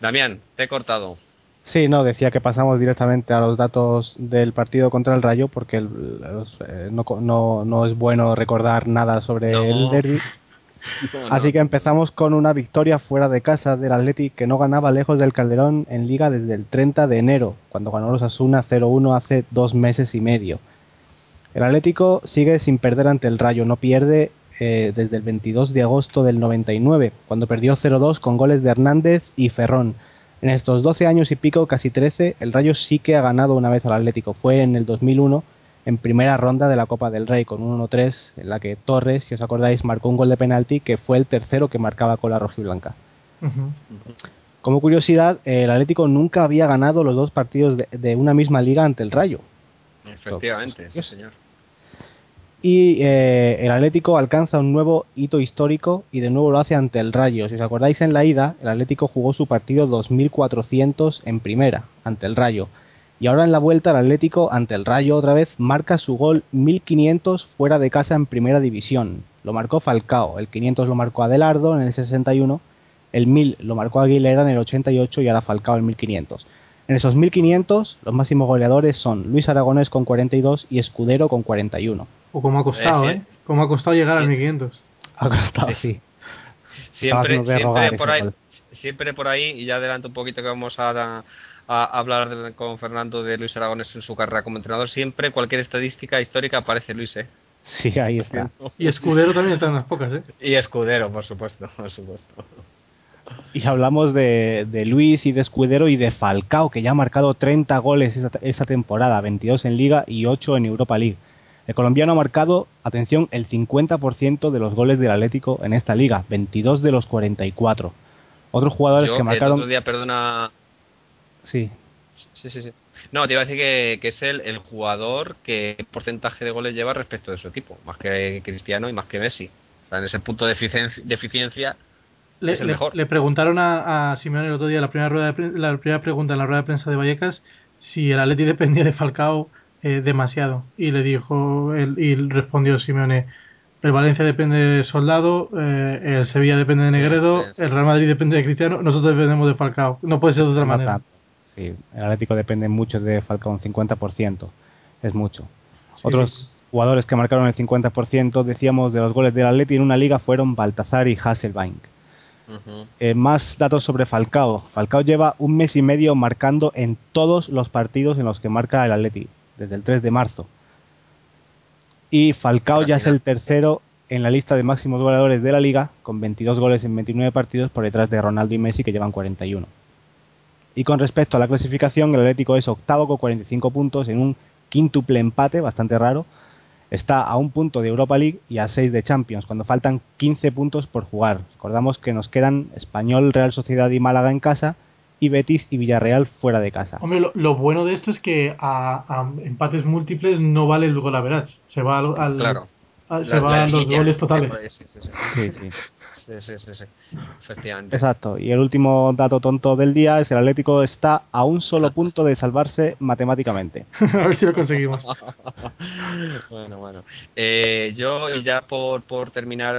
Damián, te he cortado. Sí, no, decía que pasamos directamente a los datos del partido contra el Rayo porque eh, no, no, no, es bueno recordar nada sobre el derby. Así que empezamos con una victoria fuera de casa del Athletic que no ganaba lejos del Calderón en liga desde el 30 de enero, cuando ganó los Asuna 0-1 hace dos meses y medio. El Atlético sigue sin perder ante el Rayo, no pierde eh, desde el 22 de agosto del 99, cuando perdió 0-2 con goles de Hernández y Ferrón. En estos 12 años y pico, casi 13, el Rayo sí que ha ganado una vez al Atlético. Fue en el 2001, en primera ronda de la Copa del Rey con un 1-3 en la que Torres, si os acordáis, marcó un gol de penalti que fue el tercero que marcaba con la rojiblanca. Como curiosidad, el Atlético nunca había ganado los dos partidos de, una misma liga ante el Rayo. Efectivamente, sí señor. Y eh, el Atlético alcanza un nuevo hito histórico y de nuevo lo hace ante el Rayo. Si os acordáis en la ida, el Atlético jugó su partido 2400 en primera, ante el Rayo. Y ahora en la vuelta el Atlético, ante el Rayo otra vez, marca su gol 1500 fuera de casa en primera división. Lo marcó Falcao, el 500 lo marcó Adelardo en el 61, el 1000 lo marcó Aguilera en el 88 y ahora Falcao el 1500. En esos 1500 los máximos goleadores son Luis Aragonés con 42 y Escudero con 41. O como ha costado, ¿eh? Como ha costado llegar a 1500. Ha costado, sí. Siempre, siempre por ahí, siempre por ahí, y ya adelanto un poquito que vamos a, hablar con Fernando de Luis Aragones en su carrera como entrenador. Siempre, cualquier estadística histórica aparece Luis, ¿eh? Sí, ahí está. Y Escudero también está en las pocas, ¿eh? Y Escudero, por supuesto, por supuesto. Y hablamos de, de, Luis y de Escudero y de Falcao, que ya ha marcado 30 goles esta, esta temporada, 22 en Liga y 8 en Europa League. El colombiano ha marcado, atención, el 50% de los goles del Atlético en esta liga, 22 de los 44. Otros jugadores que marcaron. El otro día, perdona. Sí. Sí, sí, sí. No, te iba a decir que, es el, el, jugador que porcentaje de goles lleva respecto de su equipo, más que Cristiano y más que Messi. O sea, en ese punto de eficiencia, le, es el mejor. Le, preguntaron a, a Simeone el otro día, la primera, rueda la primera pregunta en la rueda de prensa de Vallecas, si el Atleti dependía de Falcao eh, demasiado. Y le dijo, él, y respondió Simeone, el Valencia depende de Soldado, eh, el Sevilla depende de Negredo, el Real Madrid depende de Cristiano, nosotros dependemos de Falcao. No puede ser de otra manera. Sí, el Atlético depende mucho de Falcao, un 50%. Es mucho. Otros jugadores que marcaron el 50%, decíamos, de los goles del Atleti en una liga fueron Baltazar y Hasselbank. Eh, más datos sobre Falcao. Falcao lleva un mes y medio marcando en todos los partidos en los que marca el Atleti desde el 3 de marzo. Y Falcao ya es el tercero en la lista de máximos goleadores de la liga, con 22 goles en 29 partidos, por detrás de Ronaldo y Messi, que llevan 41. Y con respecto a la clasificación, el Atlético es octavo con 45 puntos en un quíntuple empate, bastante raro. Está a un punto de Europa League y a 6 de Champions, cuando faltan 15 puntos por jugar. Recordamos que nos quedan Español, Real Sociedad y Málaga en casa y Betis y Villarreal fuera de casa. Hombre, lo, bueno de esto es que a, empates múltiples no vale el gol a verás, se va al, claro. se va a los goles totales. Sí, sí, sí. Sí, sí, sí, efectivamente. Exacto. Y el último dato tonto del día es el Atlético está a un solo punto de salvarse matemáticamente. a ver si lo conseguimos. bueno, bueno. Eh, yo ya por, por terminar,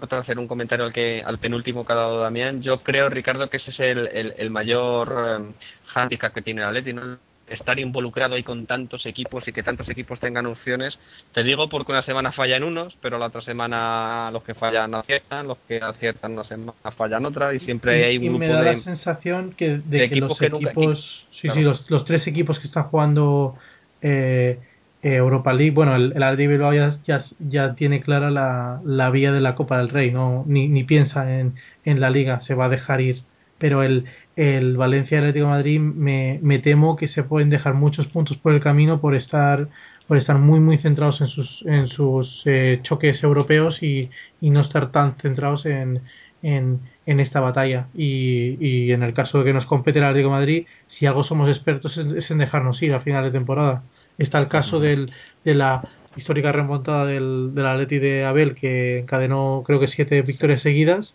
para hacer un comentario al que al penúltimo que ha dado Damián, yo creo, Ricardo, que ese es el, el, mayor eh, handicap que tiene el Atlético. ¿no? Estar involucrado ahí con tantos equipos y que tantos equipos tengan opciones. Te digo porque una semana fallan unos, pero la otra semana los que fallan aciertan, los que aciertan una semana fallan otra y siempre hay un grupo y me da la sensación que de, que los equipos, sí, sí, los, los, tres equipos que están jugando eh, eh Europa League, bueno, el, el Bilbao ya, ya, tiene clara la, la, vía de la Copa del Rey, no ni, ni piensa en, en la Liga, se va a dejar ir. Pero el, el Valencia Atlético de Madrid me, me, temo que se pueden dejar muchos puntos por el camino por estar por estar muy muy centrados en sus en sus eh, choques europeos y, y, no estar tan centrados en, en, en esta batalla. Y, y, en el caso de que nos compete el Atlético de Madrid si algo somos expertos es, en dejarnos ir a final de temporada. Está el caso del, de la histórica remontada del, del Atleti de Abel que encadenó creo que siete victorias seguidas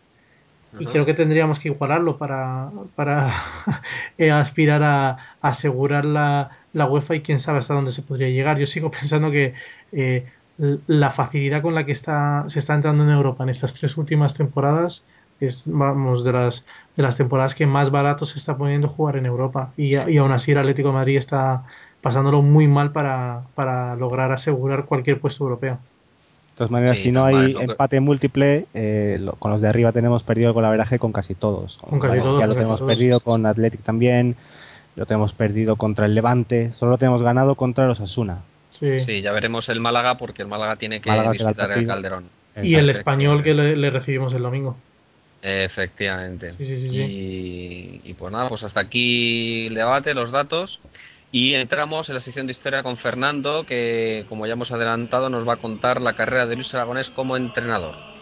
y creo que tendríamos que igualarlo para, para eh, aspirar a, asegurar la, la, UEFA y quién sabe hasta dónde se podría llegar. Yo sigo pensando que eh, la facilidad con la que está, se está entrando en Europa en estas tres últimas temporadas es vamos de las de las temporadas que más barato se está poniendo jugar en Europa y, y aún así el Atlético de Madrid está pasándolo muy mal para, para lograr asegurar cualquier puesto europeo. De todas maneras, si no hay empate múltiple, eh, con los de arriba tenemos perdido el golaveraje con casi todos. Con casi todos. Ya lo tenemos perdido con Athletic también, lo tenemos perdido contra el Levante, solo lo tenemos ganado contra los Asuna. Sí. sí, ya veremos el Málaga porque el Málaga tiene que visitar el, Calderón. Y el español que le, recibimos el domingo. Efectivamente. y, y, pues nada, pues hasta aquí el debate, los datos. Y entramos en la sección de historia con Fernando, que como ya hemos adelantado nos va a contar la carrera de Luis Aragonés como entrenador.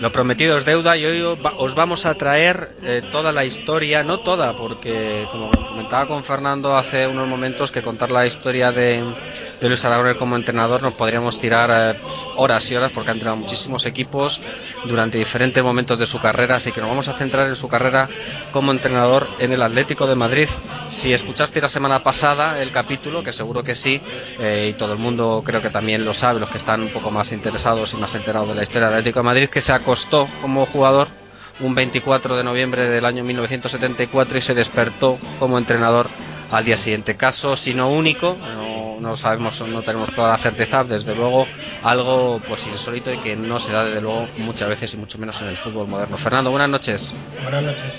Lo prometido es deuda y hoy os vamos a traer eh, toda la historia, no toda, porque como comentaba con Fernando hace unos momentos que contar la historia de, Luis Aragonés como entrenador nos podríamos tirar eh, horas y horas porque ha entrenado muchísimos equipos durante diferentes momentos de su carrera, así que nos vamos a centrar en su carrera como entrenador en el Atlético de Madrid. Si escuchaste la semana pasada el capítulo, que seguro que sí, eh, y todo el mundo creo que también lo sabe, los que están un poco más interesados y más enterados de la historia del Atlético de Madrid, que se acostó como jugador un 24 de noviembre del año 1974 y se despertó como entrenador al día siguiente. Caso, si no único, no, sabemos, no tenemos toda la certeza, desde luego algo pues insólito y que no se da desde luego muchas veces y mucho menos en el fútbol moderno. Fernando, buenas noches. Buenas noches.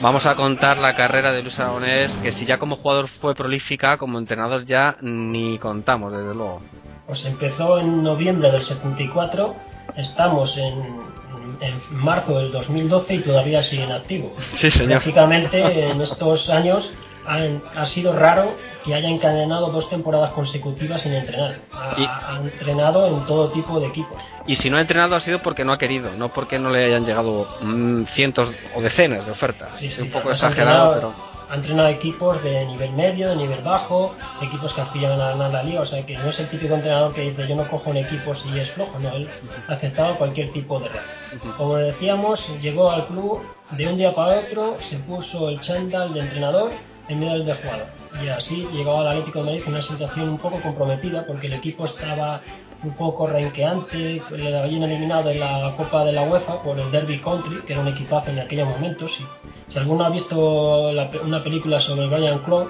Vamos a contar la carrera de Luis Aragonés, que si ya como jugador fue prolífica, como entrenador ya ni contamos, desde luego. Pues empezó en noviembre del 74, estamos en, en marzo del 2012 y todavía sigue en activo. Sí, señor. Básicamente en estos años ha, sido raro que haya encadenado dos temporadas consecutivas sin entrenar. Ha, entrenado en todo tipo de equipos. Y si no ha entrenado ha sido porque no ha querido, no porque no le hayan llegado mm, cientos o decenas de ofertas. Sí, un poco exagerado, pero ha entrenado equipos de nivel medio, de nivel bajo, equipos que aspiran a ganar la liga, o sea que no es el típico entrenador que dice yo no cojo un equipo si es flojo, no, él ha aceptado cualquier tipo de reto. Como decíamos, llegó al club de un día para otro, se puso el chándal de entrenador en medio del de jugador. Y así llegaba al Atlético de Madrid en una situación un poco comprometida porque el equipo estaba un poco renqueante, le habían eliminado en la Copa de la UEFA por el Derby Country, que era un equipazo en aquellos momentos. Si, alguno ha visto una película sobre Brian Clough,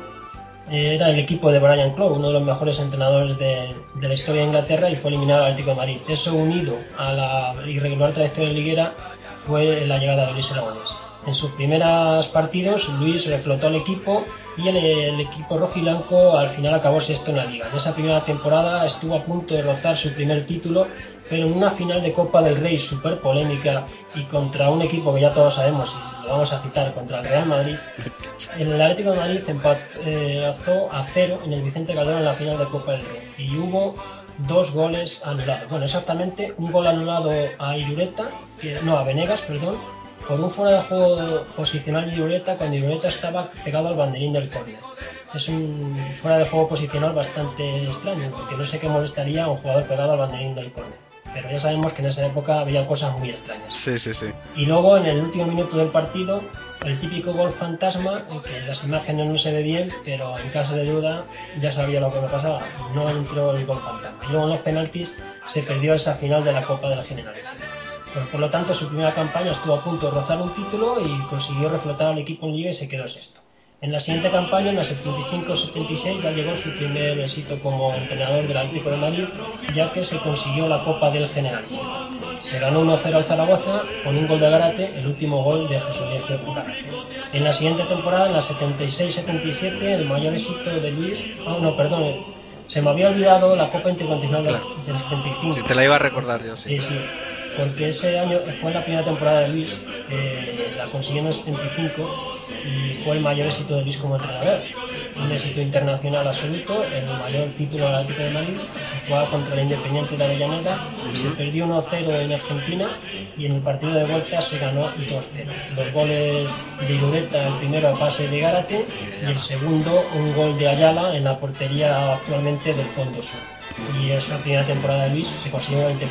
eh, era el equipo de Brian Clough, uno de los mejores entrenadores de, la historia de Inglaterra y fue eliminado al Atlético de Madrid. Eso unido a la irregular trayectoria liguera fue la llegada de Luis Aragonés. En sus primeros partidos, Luis reflotó al equipo y el, equipo rojo y blanco al final acabó sexto en la liga. En esa primera temporada estuvo a punto de rozar su primer título, pero en una final de Copa del Rey súper polémica y contra un equipo que ya todos sabemos, y lo vamos a citar, contra el Real Madrid, el Atlético de Madrid empató eh, a cero en el Vicente Calderón en la final de Copa del Rey. Y hubo dos goles anulados. Bueno, exactamente un gol anulado a Irureta, no, a Venegas, perdón, por un fuera de juego posicional de Iureta cuando Iureta estaba pegado al banderín del córner. Es un fuera de juego posicional bastante extraño, porque no sé qué molestaría a un jugador pegado al banderín del córner. Pero ya sabemos que en esa época había cosas muy extrañas. Sí, sí, sí. Y luego en el último minuto del partido, el típico gol fantasma, en que las imágenes no se ve bien, pero en caso de duda ya sabía lo que me pasaba. No entró el gol fantasma. Y luego en los penaltis se perdió esa final de la Copa de la Generalidad. Por, lo tanto, su primera campaña estuvo a punto de rozar un título y consiguió reflotar al equipo en Liga y se quedó sexto. En la siguiente campaña, en la 75-76, ya llegó su primer éxito como entrenador del Atlético de Madrid, ya que se consiguió la Copa del General. Se ganó 1-0 al Zaragoza con un gol de Garate, el último gol de Jesús Garate. En la siguiente temporada, en la 76-77, el mayor éxito de Luis, ah, no, perdón, se me había olvidado la Copa Intercontinental del, 75. Sí, te la iba a recordar yo, sí. sí, sí porque ese año fue la primera temporada de Luis, la consiguió en el 75 y fue el mayor éxito de Luis como entrenador. Un éxito internacional absoluto, el mayor título del Atlético de Madrid, se jugaba contra el Independiente de Avellaneda, se perdió 1-0 en Argentina y en el partido de vuelta se ganó 2-0. Los goles de Irureta, el primero a pase de Gárate y el segundo un gol de Ayala en la portería actualmente del Fondo Sur y esa primera temporada de Luis se consiguió 20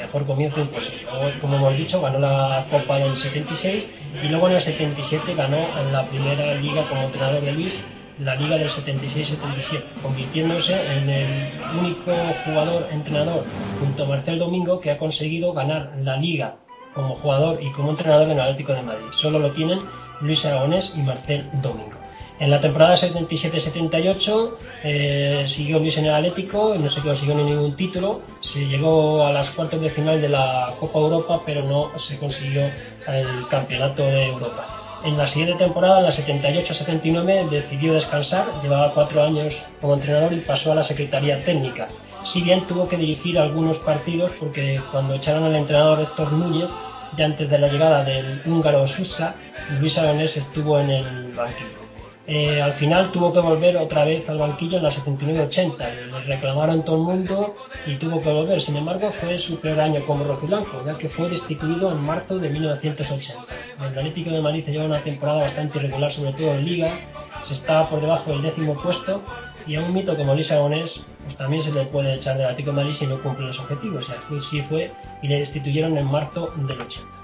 Mejor comienzo imposible. como hemos dicho, ganó la Copa en el 76 y luego en el 77 ganó en la primera liga como entrenador de Luis la liga del 76-77, convirtiéndose en el único jugador entrenador junto a Marcel Domingo que ha conseguido ganar la liga como jugador y como entrenador en el Atlético de Madrid. Solo lo tienen Luis Aragonés y Marcel Domingo. En la temporada 77-78 eh, siguió Luis en el Atlético, no se consiguió ningún título, se llegó a las cuartos de final de la Copa Europa, pero no se consiguió el Campeonato de Europa. En la siguiente temporada, la 78-79, decidió descansar, llevaba cuatro años como entrenador y pasó a la Secretaría Técnica. Si bien tuvo que dirigir algunos partidos porque cuando echaron al entrenador Héctor Núñez, ya antes de la llegada del húngaro Susa, Luis Aragonés estuvo en el banquillo. Eh, al final tuvo que volver otra vez al banquillo en la 79-80. Le reclamaron todo el mundo y tuvo que volver. Sin embargo, fue su peor año como rojiblanco, ya que fue destituido en marzo de 1980. El Atlético de Madrid lleva una temporada bastante irregular, sobre todo en Liga. Se estaba por debajo del décimo puesto y a un mito como Luis Aragonés pues también se le puede echar del Atlético de Madrid si no cumple los objetivos. Y así sí fue y le destituyeron en marzo del 80.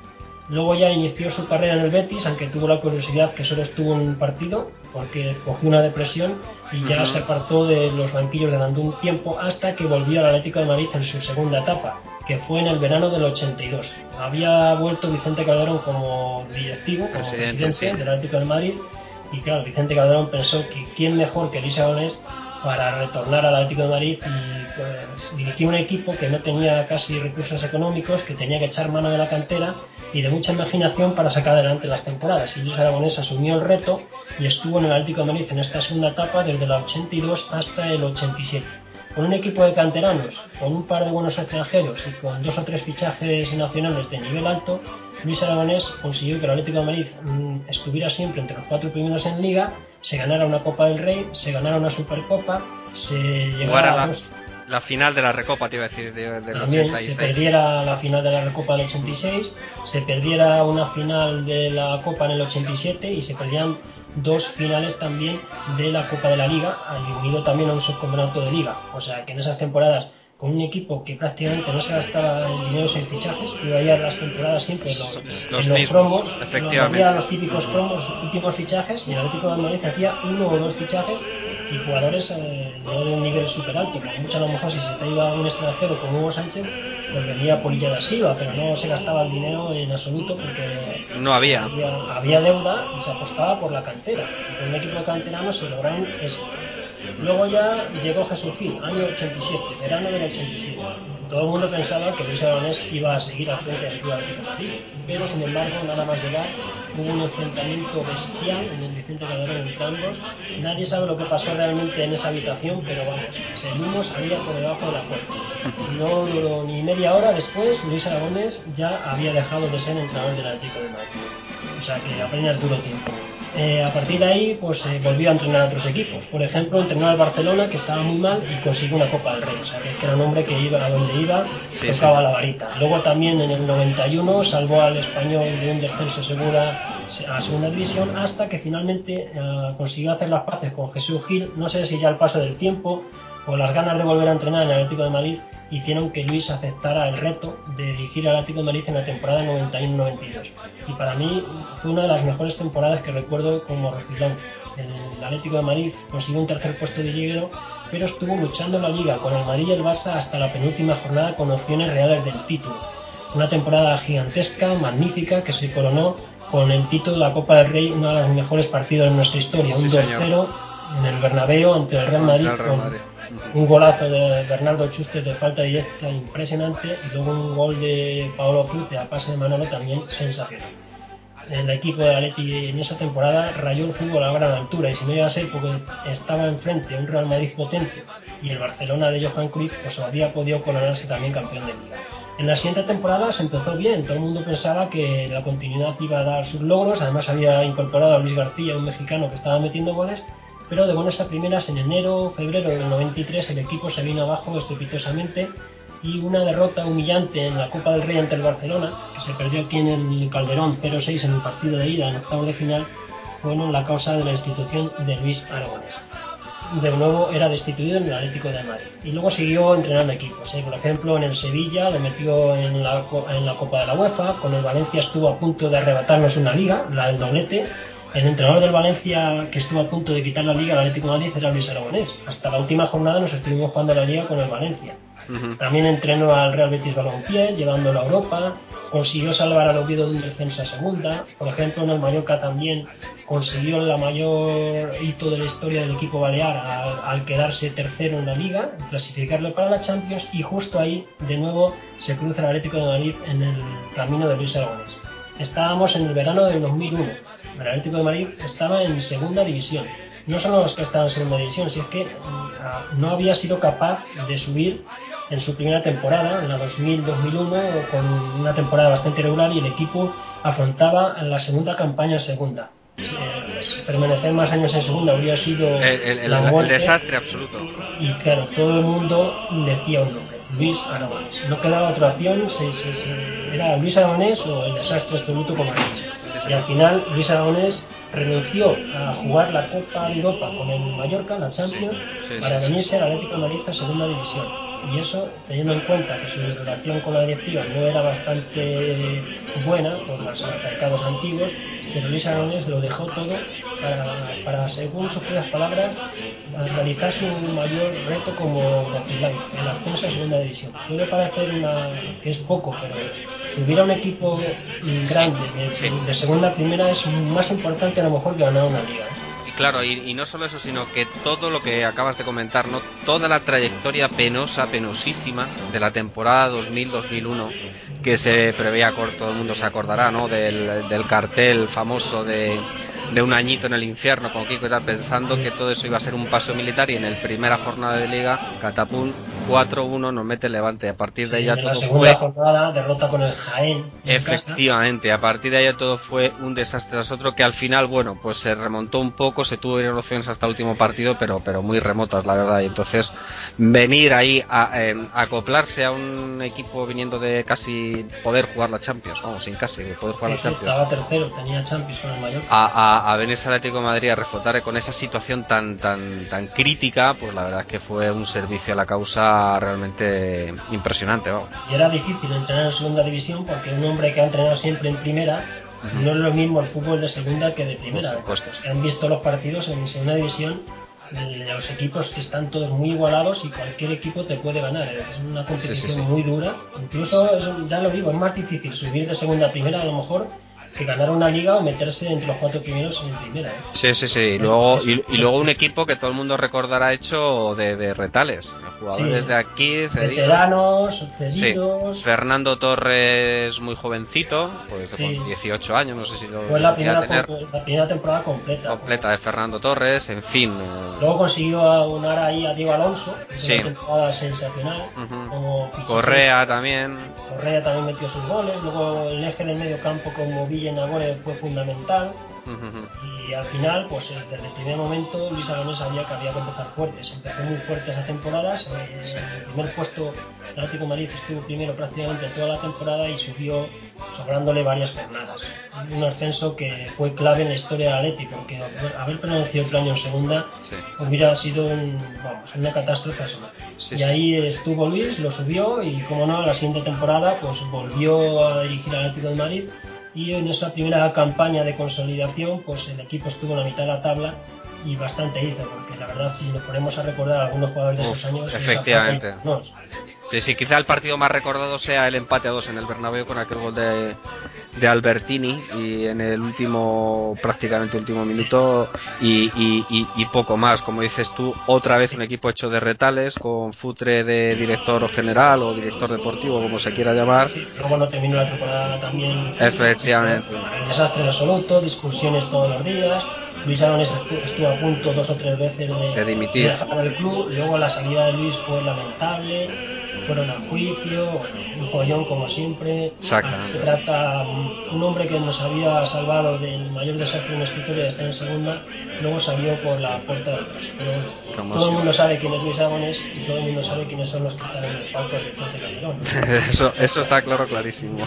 Luego ya inició su carrera en el Betis, aunque tuvo la curiosidad que solo estuvo en un partido, porque cogió una depresión y ya se apartó de los banquillos durante un tiempo hasta que volvió al Atlético de Madrid en su segunda etapa, que fue en el verano del 82. Había vuelto Vicente Calderón como directivo, como presidente, del Atlético de Madrid, y claro, Vicente Calderón pensó que quién mejor que Luis Aragonés para retornar al Atlético de Madrid y pues, dirigir un equipo que no tenía casi recursos económicos, que tenía que echar mano de la cantera y de mucha imaginación para sacar adelante las temporadas. Y Luis Aragonés asumió el reto y estuvo en el Atlético de Madrid en esta segunda etapa desde la 82 hasta el 87. Con un equipo de canteranos, con un par de buenos extranjeros y con dos o tres fichajes nacionales de nivel alto, Luis Aragonés consiguió que el Atlético de Madrid mm, estuviera siempre entre los cuatro primeros en liga, se ganara una Copa del Rey, se ganara una Supercopa, se llegara a la final de la Recopa, te iba a decir, del También 86. se perdiera la final de la Recopa del 86, se perdiera una final de la Copa en el 87 y se perdían dos finales también de la Copa de la Liga, unido también a un subcampeonato de Liga. O sea que en esas temporadas con un equipo que prácticamente no se gastaba el dinero en fichajes, iba las temporadas siempre los, los, los promos, había los típicos promos, los últimos fichajes, y el Atlético de Madrid hacía uno o dos fichajes y jugadores eh, no de un nivel súper alto, porque mucho a lo mejor si se te iba a un extranjero como Hugo Sánchez, pues venía Polilla da Silva, pero no se gastaba el dinero en absoluto porque no había. había, deuda y se apostaba por la cantera. Con un equipo de canteranos se lograron eso. Luego ya llegó Jesús Gil, año 87, verano del 87 todo el mundo pensaba que Luis Aragonés iba a seguir al frente del Club Atlético de Madrid, pero sin embargo, nada más llegar, hubo un enfrentamiento bestial en el Vicente Calderón entre ambos. Nadie sabe lo que pasó realmente en esa habitación, pero vamos, el humo salía por debajo de la puerta. No duró ni media hora después, Luis Aragonés ya había dejado de ser entrenador del Atlético de Madrid. O sea que apenas duró tiempo. Eh, a partir de ahí, pues eh, volvió a entrenar a otros equipos. Por ejemplo, entrenó al Barcelona, que estaba muy mal, y consiguió una Copa del Rey. O sea, que era un hombre que iba a donde iba, tocaba la varita. Luego también en el 91 salvó al español de un descenso segura a segunda división, hasta que finalmente eh, consiguió hacer las paces con Jesús Gil. No sé si ya al paso del tiempo o las ganas de volver a entrenar en el Atlético de Madrid hicieron que Luis aceptara el reto de dirigir al Atlético de Madrid en la temporada 91-92. Y para mí fue una de las mejores temporadas que recuerdo como rojiblanco. El Atlético de Madrid consiguió un tercer puesto de liguero, pero estuvo luchando la liga con el Madrid y el Barça hasta la penúltima jornada con opciones reales del título. Una temporada gigantesca, magnífica, que se coronó con el título de la Copa del Rey, uno de los mejores partidos de nuestra historia, un 2-0 en el Bernabéu ante el Real Madrid, un golazo de Bernardo Chuster de falta directa impresionante y luego un gol de Paolo Cruz a pase de Manolo también sensacional. El equipo de Atleti en esa temporada rayó el fútbol a gran altura y si no iba a ser porque estaba enfrente un Real Madrid potente y el Barcelona de Johan Cruyff pues había podido coronarse también campeón de liga. En la siguiente temporada se empezó bien, todo el mundo pensaba que la continuidad iba a dar sus logros, además había incorporado a Luis García, un mexicano que estaba metiendo goles pero de buenas a primeras en enero, febrero del 93 el equipo se vino abajo estrepitosamente y una derrota humillante en la Copa del Rey ante el Barcelona, que se perdió aquí en el Calderón 0-6 en el partido de ida en octavo de final, fueron la causa de la institución de Luis Aragonés. De nuevo era destituido en el Atlético de Madrid. Y luego siguió entrenando equipos. ¿eh? Por ejemplo, en el Sevilla lo metió en la, en la Copa de la UEFA, con el Valencia estuvo a punto de arrebatarnos una liga, la del doblete, el entrenador del Valencia que estuvo a punto de quitar la liga al Atlético de Madrid era Luis Aragonés. Hasta la última jornada nos estuvimos jugando la liga con el Valencia. También entrenó al Real Betis Balompié, llevándolo a Europa. Consiguió salvar al Oviedo de un descenso a segunda. Por ejemplo, en el Mallorca también consiguió la mayor hito de la historia del equipo balear al, al quedarse tercero en la liga, clasificarlo para la Champions y justo ahí de nuevo se cruza el Atlético de Madrid en el camino de Luis Aragonés. Estábamos en el verano del 2001 el Atlético de Madrid estaba en segunda división. no solo los que estaban en segunda división, si es que mm, no había sido capaz de subir en su primera temporada, en la 2000-2001, con una temporada bastante regular y el equipo afrontaba la segunda campaña en segunda. Eh, permanecer más años en segunda habría sido el, desastre absoluto. Y claro, todo el mundo decía un nombre, Luis Aragonés. No quedaba otra opción, era Luis Aragonés o el desastre absoluto como Y al final Luis Aragonés renunció a jugar la Copa Europa con el Mallorca, la Champions, para venirse al Atlético de Madrid a segunda división. Y eso teniendo en cuenta que su relación con la directiva no era bastante buena por los mercados antiguos, pero Luis Aragonés lo dejó todo para, según sus propias palabras, realizar su mayor reto como Life, en ascenso a segunda división. Puede parecer una, que es poco, pero si hubiera un equipo grande de, de segunda a primera es más importante a lo mejor que ganar una liga. Claro, y, no solo eso, sino que todo lo que acabas de comentar, ¿no? toda la trayectoria penosa, penosísima de la temporada 2000-2001, que se preveía todo el mundo se acordará, ¿no? Del, cartel famoso de un añito en el infierno con Kiko y pensando que todo eso iba a ser un paso militar y en el primera jornada de liga, Catapún 4-1 nos mete el levante. A partir de ahí ya todo fue. jornada, derrota con el Jaén. Efectivamente, a partir de ahí todo fue un desastre tras otro que al final, bueno, pues se remontó un poco, se tuvo opciones hasta el último partido, pero, pero muy remotas, la verdad. Y entonces, venir ahí a em, acoplarse a un equipo viniendo de casi poder jugar la Champions, vamos, sin casi, poder jugar la Champions. Estaba tercero, tenía Champions con el mayor. a a, venir al Atlético de Madrid a reflotar con esa situación tan, tan, tan crítica, pues la verdad es que fue un servicio a la causa realmente impresionante. Y era difícil entrenar en segunda división porque un hombre que ha entrenado siempre en primera no es lo mismo el fútbol de segunda que de primera. Que han visto los partidos en segunda división de los equipos que están todos muy igualados y cualquier equipo te puede ganar. Es una competición muy dura. Incluso, ya lo digo, es más difícil subir de segunda a primera a lo mejor que ganar una liga o meterse entre los cuatro primeros en primera. ¿eh? Sí, sí, sí. Y luego, y, luego un equipo que todo el mundo recordará hecho de, de retales. Jugadores de aquí, veteranos, cedidos. Fernando Torres, muy jovencito, pues con 18 años, no sé si lo Fue la primera, la primera temporada completa. Completa de Fernando Torres, en fin. Eh. Luego consiguió aunar ahí a Diego Alonso, sí. una temporada sensacional. como Correa también. Correa también metió sus goles. Luego el eje del medio campo como Villa en Nagore fue fundamental. Y al final, pues eh, desde el primer momento, Luis Aragonés sabía que había que empezar fuerte. Se empezó muy fuerte esa temporada. En el primer puesto, el Atlético Madrid estuvo primero prácticamente toda la temporada y subió sobrándole varias jornadas. Un ascenso que fue clave en la historia del Atlético, porque haber permanecido otro año en segunda hubiera sido vamos, una catástrofe y ahí estuvo Luis, lo subió y, como no, la siguiente temporada pues volvió a dirigir al Atlético de Madrid y en esa primera campaña de consolidación pues el equipo estuvo en la mitad de la tabla y bastante hizo porque la verdad si nos ponemos a recordar a algunos jugadores de esos años efectivamente Sí, sí, quizá el partido más recordado sea el empate a dos en el Bernabéu con aquel gol de, de Albertini y en el último, prácticamente último minuto y, y, y, poco más. Como dices tú, otra vez un equipo hecho de retales con Futre de director general o director deportivo, como se quiera llamar. luego no terminó la temporada también. Efectivamente. Desastre absoluto, discusiones todos los días. Luis Aragonés estuvo a punto dos o tres veces de, de dimitir. De el club. Luego la salida de Luis fue lamentable fueron al juicio, un follón como siempre. Se trata un hombre que nos había salvado del mayor desastre en la historia de estar en segunda, luego salió por la puerta de atrás. Pero todo el mundo sabe quién es Luis Aragonés y todo el mundo sabe quiénes son los que están en los palcos de Calderón. eso, eso está claro, clarísimo.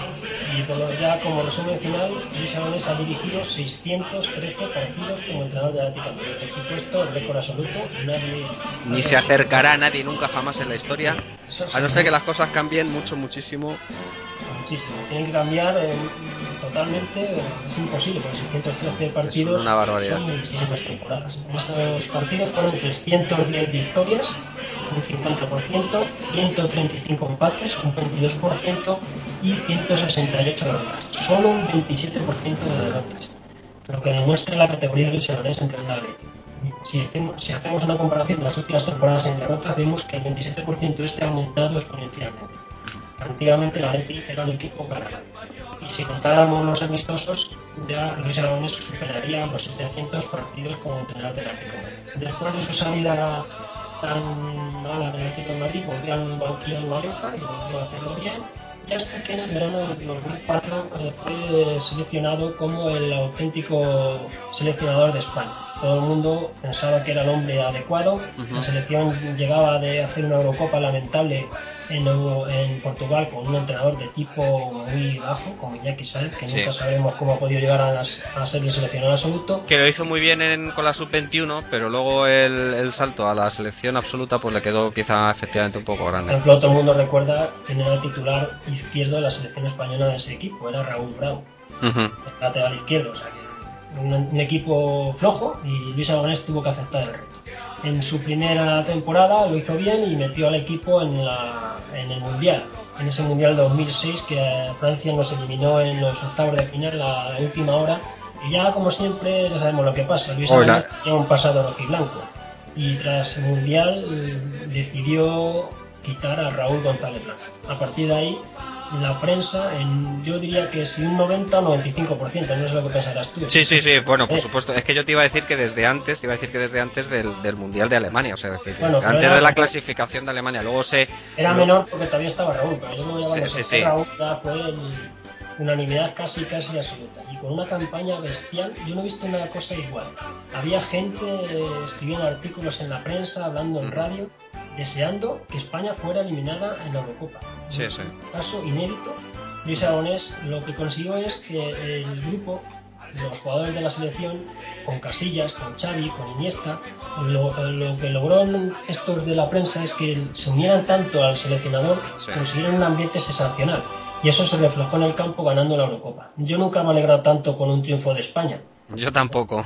Y por lo, ya como resumen final, Luis Aragonés ha dirigido 613 partidos como entrenador de Atlético Por supuesto, récord absoluto, nadie... Ni se acercará a nadie nunca jamás en la historia a no ser que las cosas cambien mucho, muchísimo. Muchísimo. Tienen que cambiar eh, totalmente. Es imposible, porque 613 partidos es una barbaridad. son muchísimas temporadas. Estos partidos fueron 310 victorias, un 50%, 135 empates, un 22% y 168 derrotas. Solo un 27% de derrotas. Lo que demuestra la categoría de Aragonés entre el si hacemos, si hacemos una comparación de las últimas temporadas en derrota, vemos que el 27% este ha aumentado exponencialmente. Antiguamente la Leti era un equipo ganador. y si contáramos los amistosos, ya Luis Aragonés superaría los 700 partidos como entrenador del Atlético Después de su salida tan mala del Atlético de Madrid, volvió al banquillo Valencia y volvió a hacerlo bien. Y hasta que en el verano del 2004 eh, fue seleccionado como el auténtico seleccionador de España. Todo el mundo pensaba que era el hombre adecuado. La selección llegaba de hacer una Eurocopa lamentable en, en, Portugal con un entrenador de tipo muy bajo, como Iñaki Saez, que nunca sabemos cómo ha podido llegar a, a ser el seleccionado absoluto. Que lo hizo muy bien en, con la sub-21, pero luego el, el, salto a la selección absoluta pues le quedó quizá efectivamente un poco grande. Por ejemplo, todo el mundo recuerda quién era el titular izquierdo de la selección española de ese equipo, era Raúl Bravo, el lateral izquierdo, o sea que un, un equipo flojo y Luis Aragonés tuvo que aceptar el reto en su primera temporada lo hizo bien y metió al equipo en, la, en el Mundial, en ese Mundial 2006 que Francia nos eliminó en los octavos de final la, la última hora. Y ya, como siempre, ya sabemos lo que pasa. Luis Aragonés tiene un pasado rojiblanco y tras el Mundial decidió quitar a Raúl González Blanco. A partir de ahí la prensa, en, yo diría que si un 90 o 95%, no es lo que pensarás tú. Sí, sí, sí, bueno, por eh. supuesto. Es que yo te iba a decir que desde antes, te iba a decir que desde antes del, del Mundial de Alemania, o sea, decir, bueno, antes de la clasificación de Alemania, luego se... Era menor porque todavía estaba Raúl, pero yo no sí, sí, sí. Raúl fue el, unanimidad casi, casi absoluta. Y con una campaña bestial, yo no he visto una cosa igual. Había gente escribiendo artículos en la prensa, hablando en radio, deseando que España fuera eliminada en la Eurocopa. Sí, sí. Caso inédito. Luis Aragonés lo que consiguió es que el grupo, los jugadores de la selección, con Casillas, con Xavi, con Iniesta, lo, lo que logró estos de la prensa es que se unieran tanto al seleccionador, sí. consiguieron un ambiente sensacional. Y eso se reflejó en el campo ganando la Eurocopa. Yo nunca me he alegrado tanto con un triunfo de España. Yo tampoco.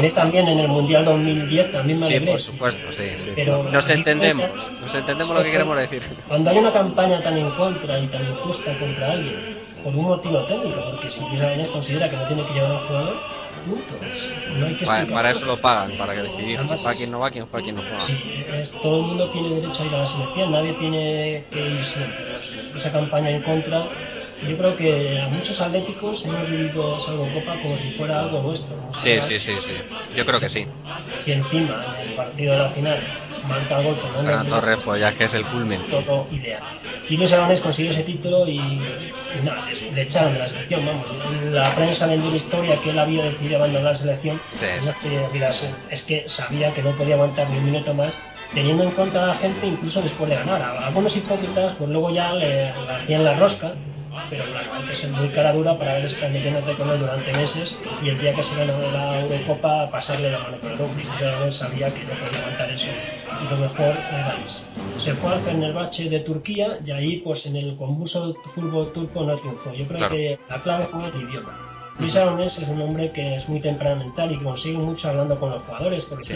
Me también en el Mundial 2010, también me alegré. Sí, por supuesto, sí, sí. Pero nos entendemos, nos entendemos lo que queremos decir. Cuando hay una campaña tan en contra y tan injusta contra alguien, por un motivo técnico, porque si Luis considera que no tiene que llevar a un jugador, punto. No hay que para, para, eso lo pagan, para que decidir para quién no va, quién juega, quién no juega. Sí, es, todo el mundo tiene derecho a ir a la selección, nadie tiene que ir siempre. Esa campaña en contra yo creo que a muchos atléticos hemos vivido Eurocopa como si fuera algo nuestro. Sí, sí, sí, sí. Yo creo que sí. Si encima en el partido de la final marca gol Fernando Torres, pues ya que es el culmen. Todo ideal. Y Luis Aragonés consiguió ese título y, y nada, le echaron de la selección, vamos. La prensa vendió la historia que él había decidido abandonar la selección. Sí, no es, que, es que sabía que no podía aguantar ni un minuto más teniendo en cuenta a la gente incluso después de ganar. Algunos hipócritas pues luego ya le, le hacían la rosca pero hay que ser muy cara dura para haber estado metiéndote con él durante meses y el día que se ganó la Eurocopa pasarle la mano por el. Yo sabía que no podía aguantar eso y lo mejor era eso. Se fue al Fenerbahce de Turquía y ahí pues en el convulso fútbol turco no triunfó. Yo creo claro. que la clave fue el idioma. Luis Aragonés es un hombre que es muy temperamental y consigue mucho hablando con los jugadores, por sí.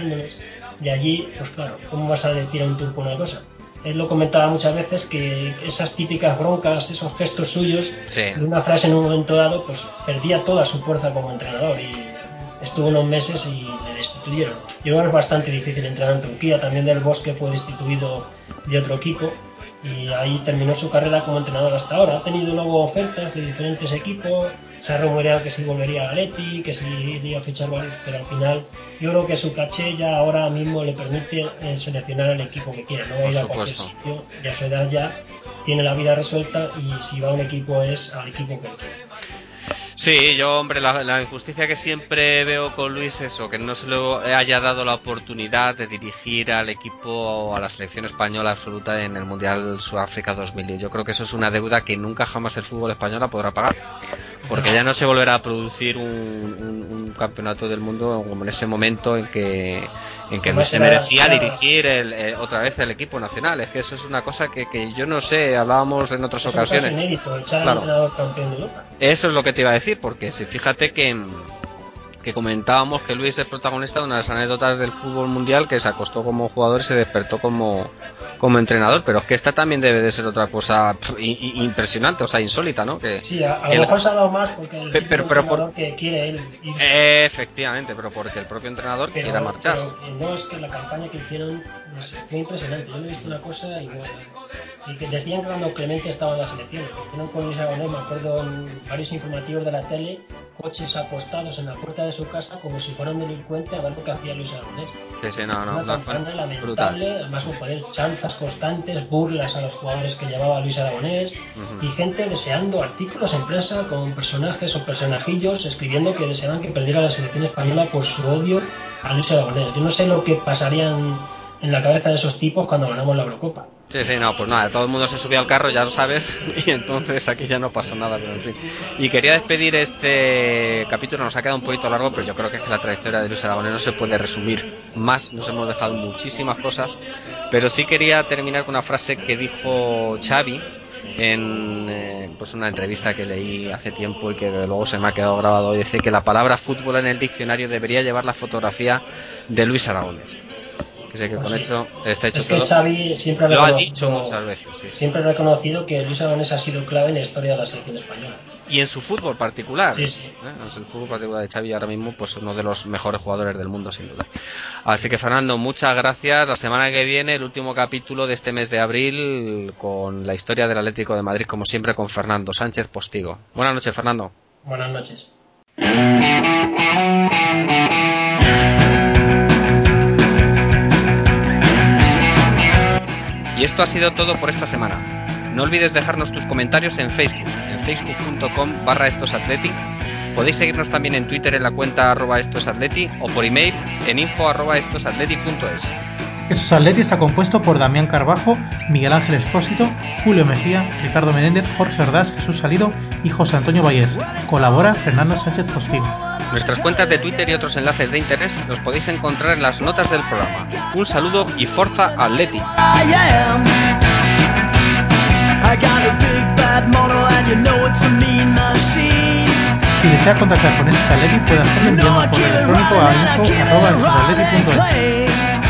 y allí, pues claro, ¿cómo vas a decir a un turco una cosa? Él lo comentaba muchas veces que esas típicas broncas, esos gestos suyos, sí. de una frase en un momento dado, pues perdía toda su fuerza como entrenador y estuvo unos meses y le destituyeron. Creo que es bastante difícil entrenar en Turquía, también del Bosque fue destituido de otro equipo y ahí terminó su carrera como entrenador hasta ahora. Ha tenido luego ofertas de diferentes equipos, se ha rumoreado que si volvería a Leti, que si iría a fichar varios, pero al final yo creo que su caché ya ahora mismo le permite eh, seleccionar el equipo que quiera, no va a ir a cualquier sitio, ya su edad ya tiene la vida resuelta y si va a un equipo es al equipo que quiere. Sí, yo, hombre, la, injusticia que siempre veo con Luis es eso, que no se le haya dado la oportunidad de dirigir al equipo, a la selección española absoluta en el Mundial Sudáfrica 2000. Yo creo que eso es una deuda que nunca jamás el fútbol español podrá pagar, porque ya no se volverá a producir un, un, un campeonato del mundo como en ese momento en que, en que Luis se merecía dirigir el, el, otra vez el equipo nacional. Es que eso es una cosa que, que yo no sé, hablábamos en otras es ocasiones. Inédito, claro. campeón de Europa. Eso es lo que te iba a decir porque si fíjate que, que comentábamos que Luis es protagonista de una de las anécdotas del fútbol mundial que se acostó como jugador y se despertó como, como entrenador, pero es que esta también debe de ser otra cosa pff, impresionante, o sea, insólita, ¿no? Que sí, a, a lo mejor se ha dado más porque el pero, pero por, que quiere él ir. Efectivamente, pero porque el propio entrenador quiera marchar. Pero, no, es que la campaña que hicieron fue impresionante. Yo no he visto una cosa igual. Y que decían que cuando Clemente estaba en la selección, que con Luis Aragonés, me acuerdo en varios informativos de la tele, coches acostados en la puerta de su casa como si fuera un delincuente a ver lo que hacía Luis Aragonés. Sí, sí, no, no. Una campaña lamentable, además con poner chanzas constantes, burlas a los jugadores que llevaba Luis Aragonés y gente deseando artículos en prensa con personajes o personajillos escribiendo que deseaban que perdiera la selección española por su odio a Luis Aragonés. Yo no sé lo que pasarían en la cabeza de esos tipos cuando ganamos la Eurocopa. Sí, sí, no, pues nada, todo el mundo se subió al carro, ya lo sabes, y entonces aquí ya no pasó nada, pero en fin. Y quería despedir este capítulo, nos ha quedado un poquito largo, pero yo creo que es que la trayectoria de Luis Aragonés no se puede resumir más, nos hemos dejado muchísimas cosas, pero sí quería terminar con una frase que dijo Xavi en eh, pues una entrevista que leí hace tiempo y que luego se me ha quedado grabado, dice que la palabra fútbol en el diccionario debería llevar la fotografía de Luis Aragonés que sé que con hecho está hecho es que Xavi siempre lo ha dicho muchas veces siempre ha reconocido que Luis Aragonés ha sido clave en la historia de la selección española. Y en su fútbol particular. Sí, sí. ¿Eh? en el fútbol particular de Xavi ahora mismo pues uno de los mejores jugadores del mundo sin duda. Así que Fernando muchas gracias. La semana que viene el último capítulo de este mes de abril con la historia del Atlético de Madrid como siempre con Fernando Sánchez Postigo. Buenas noches Fernando. Buenas noches Y esto ha sido todo por esta semana. No olvides dejarnos tus comentarios en Facebook, en facebook.com barra estosatleti. Podéis seguirnos también en Twitter en la cuenta arroba estosatleti o por email en info arroba estosatleti.es. Estos Atleti está compuesto por Damián Carbajo, Miguel Ángel Espósito, Julio Mejía, Ricardo Menéndez, Jorge Ordaz, Jesús Salido y José Antonio Vallés. Colabora Fernando Sánchez Postigo. Nuestras cuentas de Twitter y otros enlaces de interés los podéis encontrar en las notas del programa. Un saludo y forza Atleti. Si desea contactar con este Atleti puede hacerlo enviando un correo electrónico a info.atleti.es.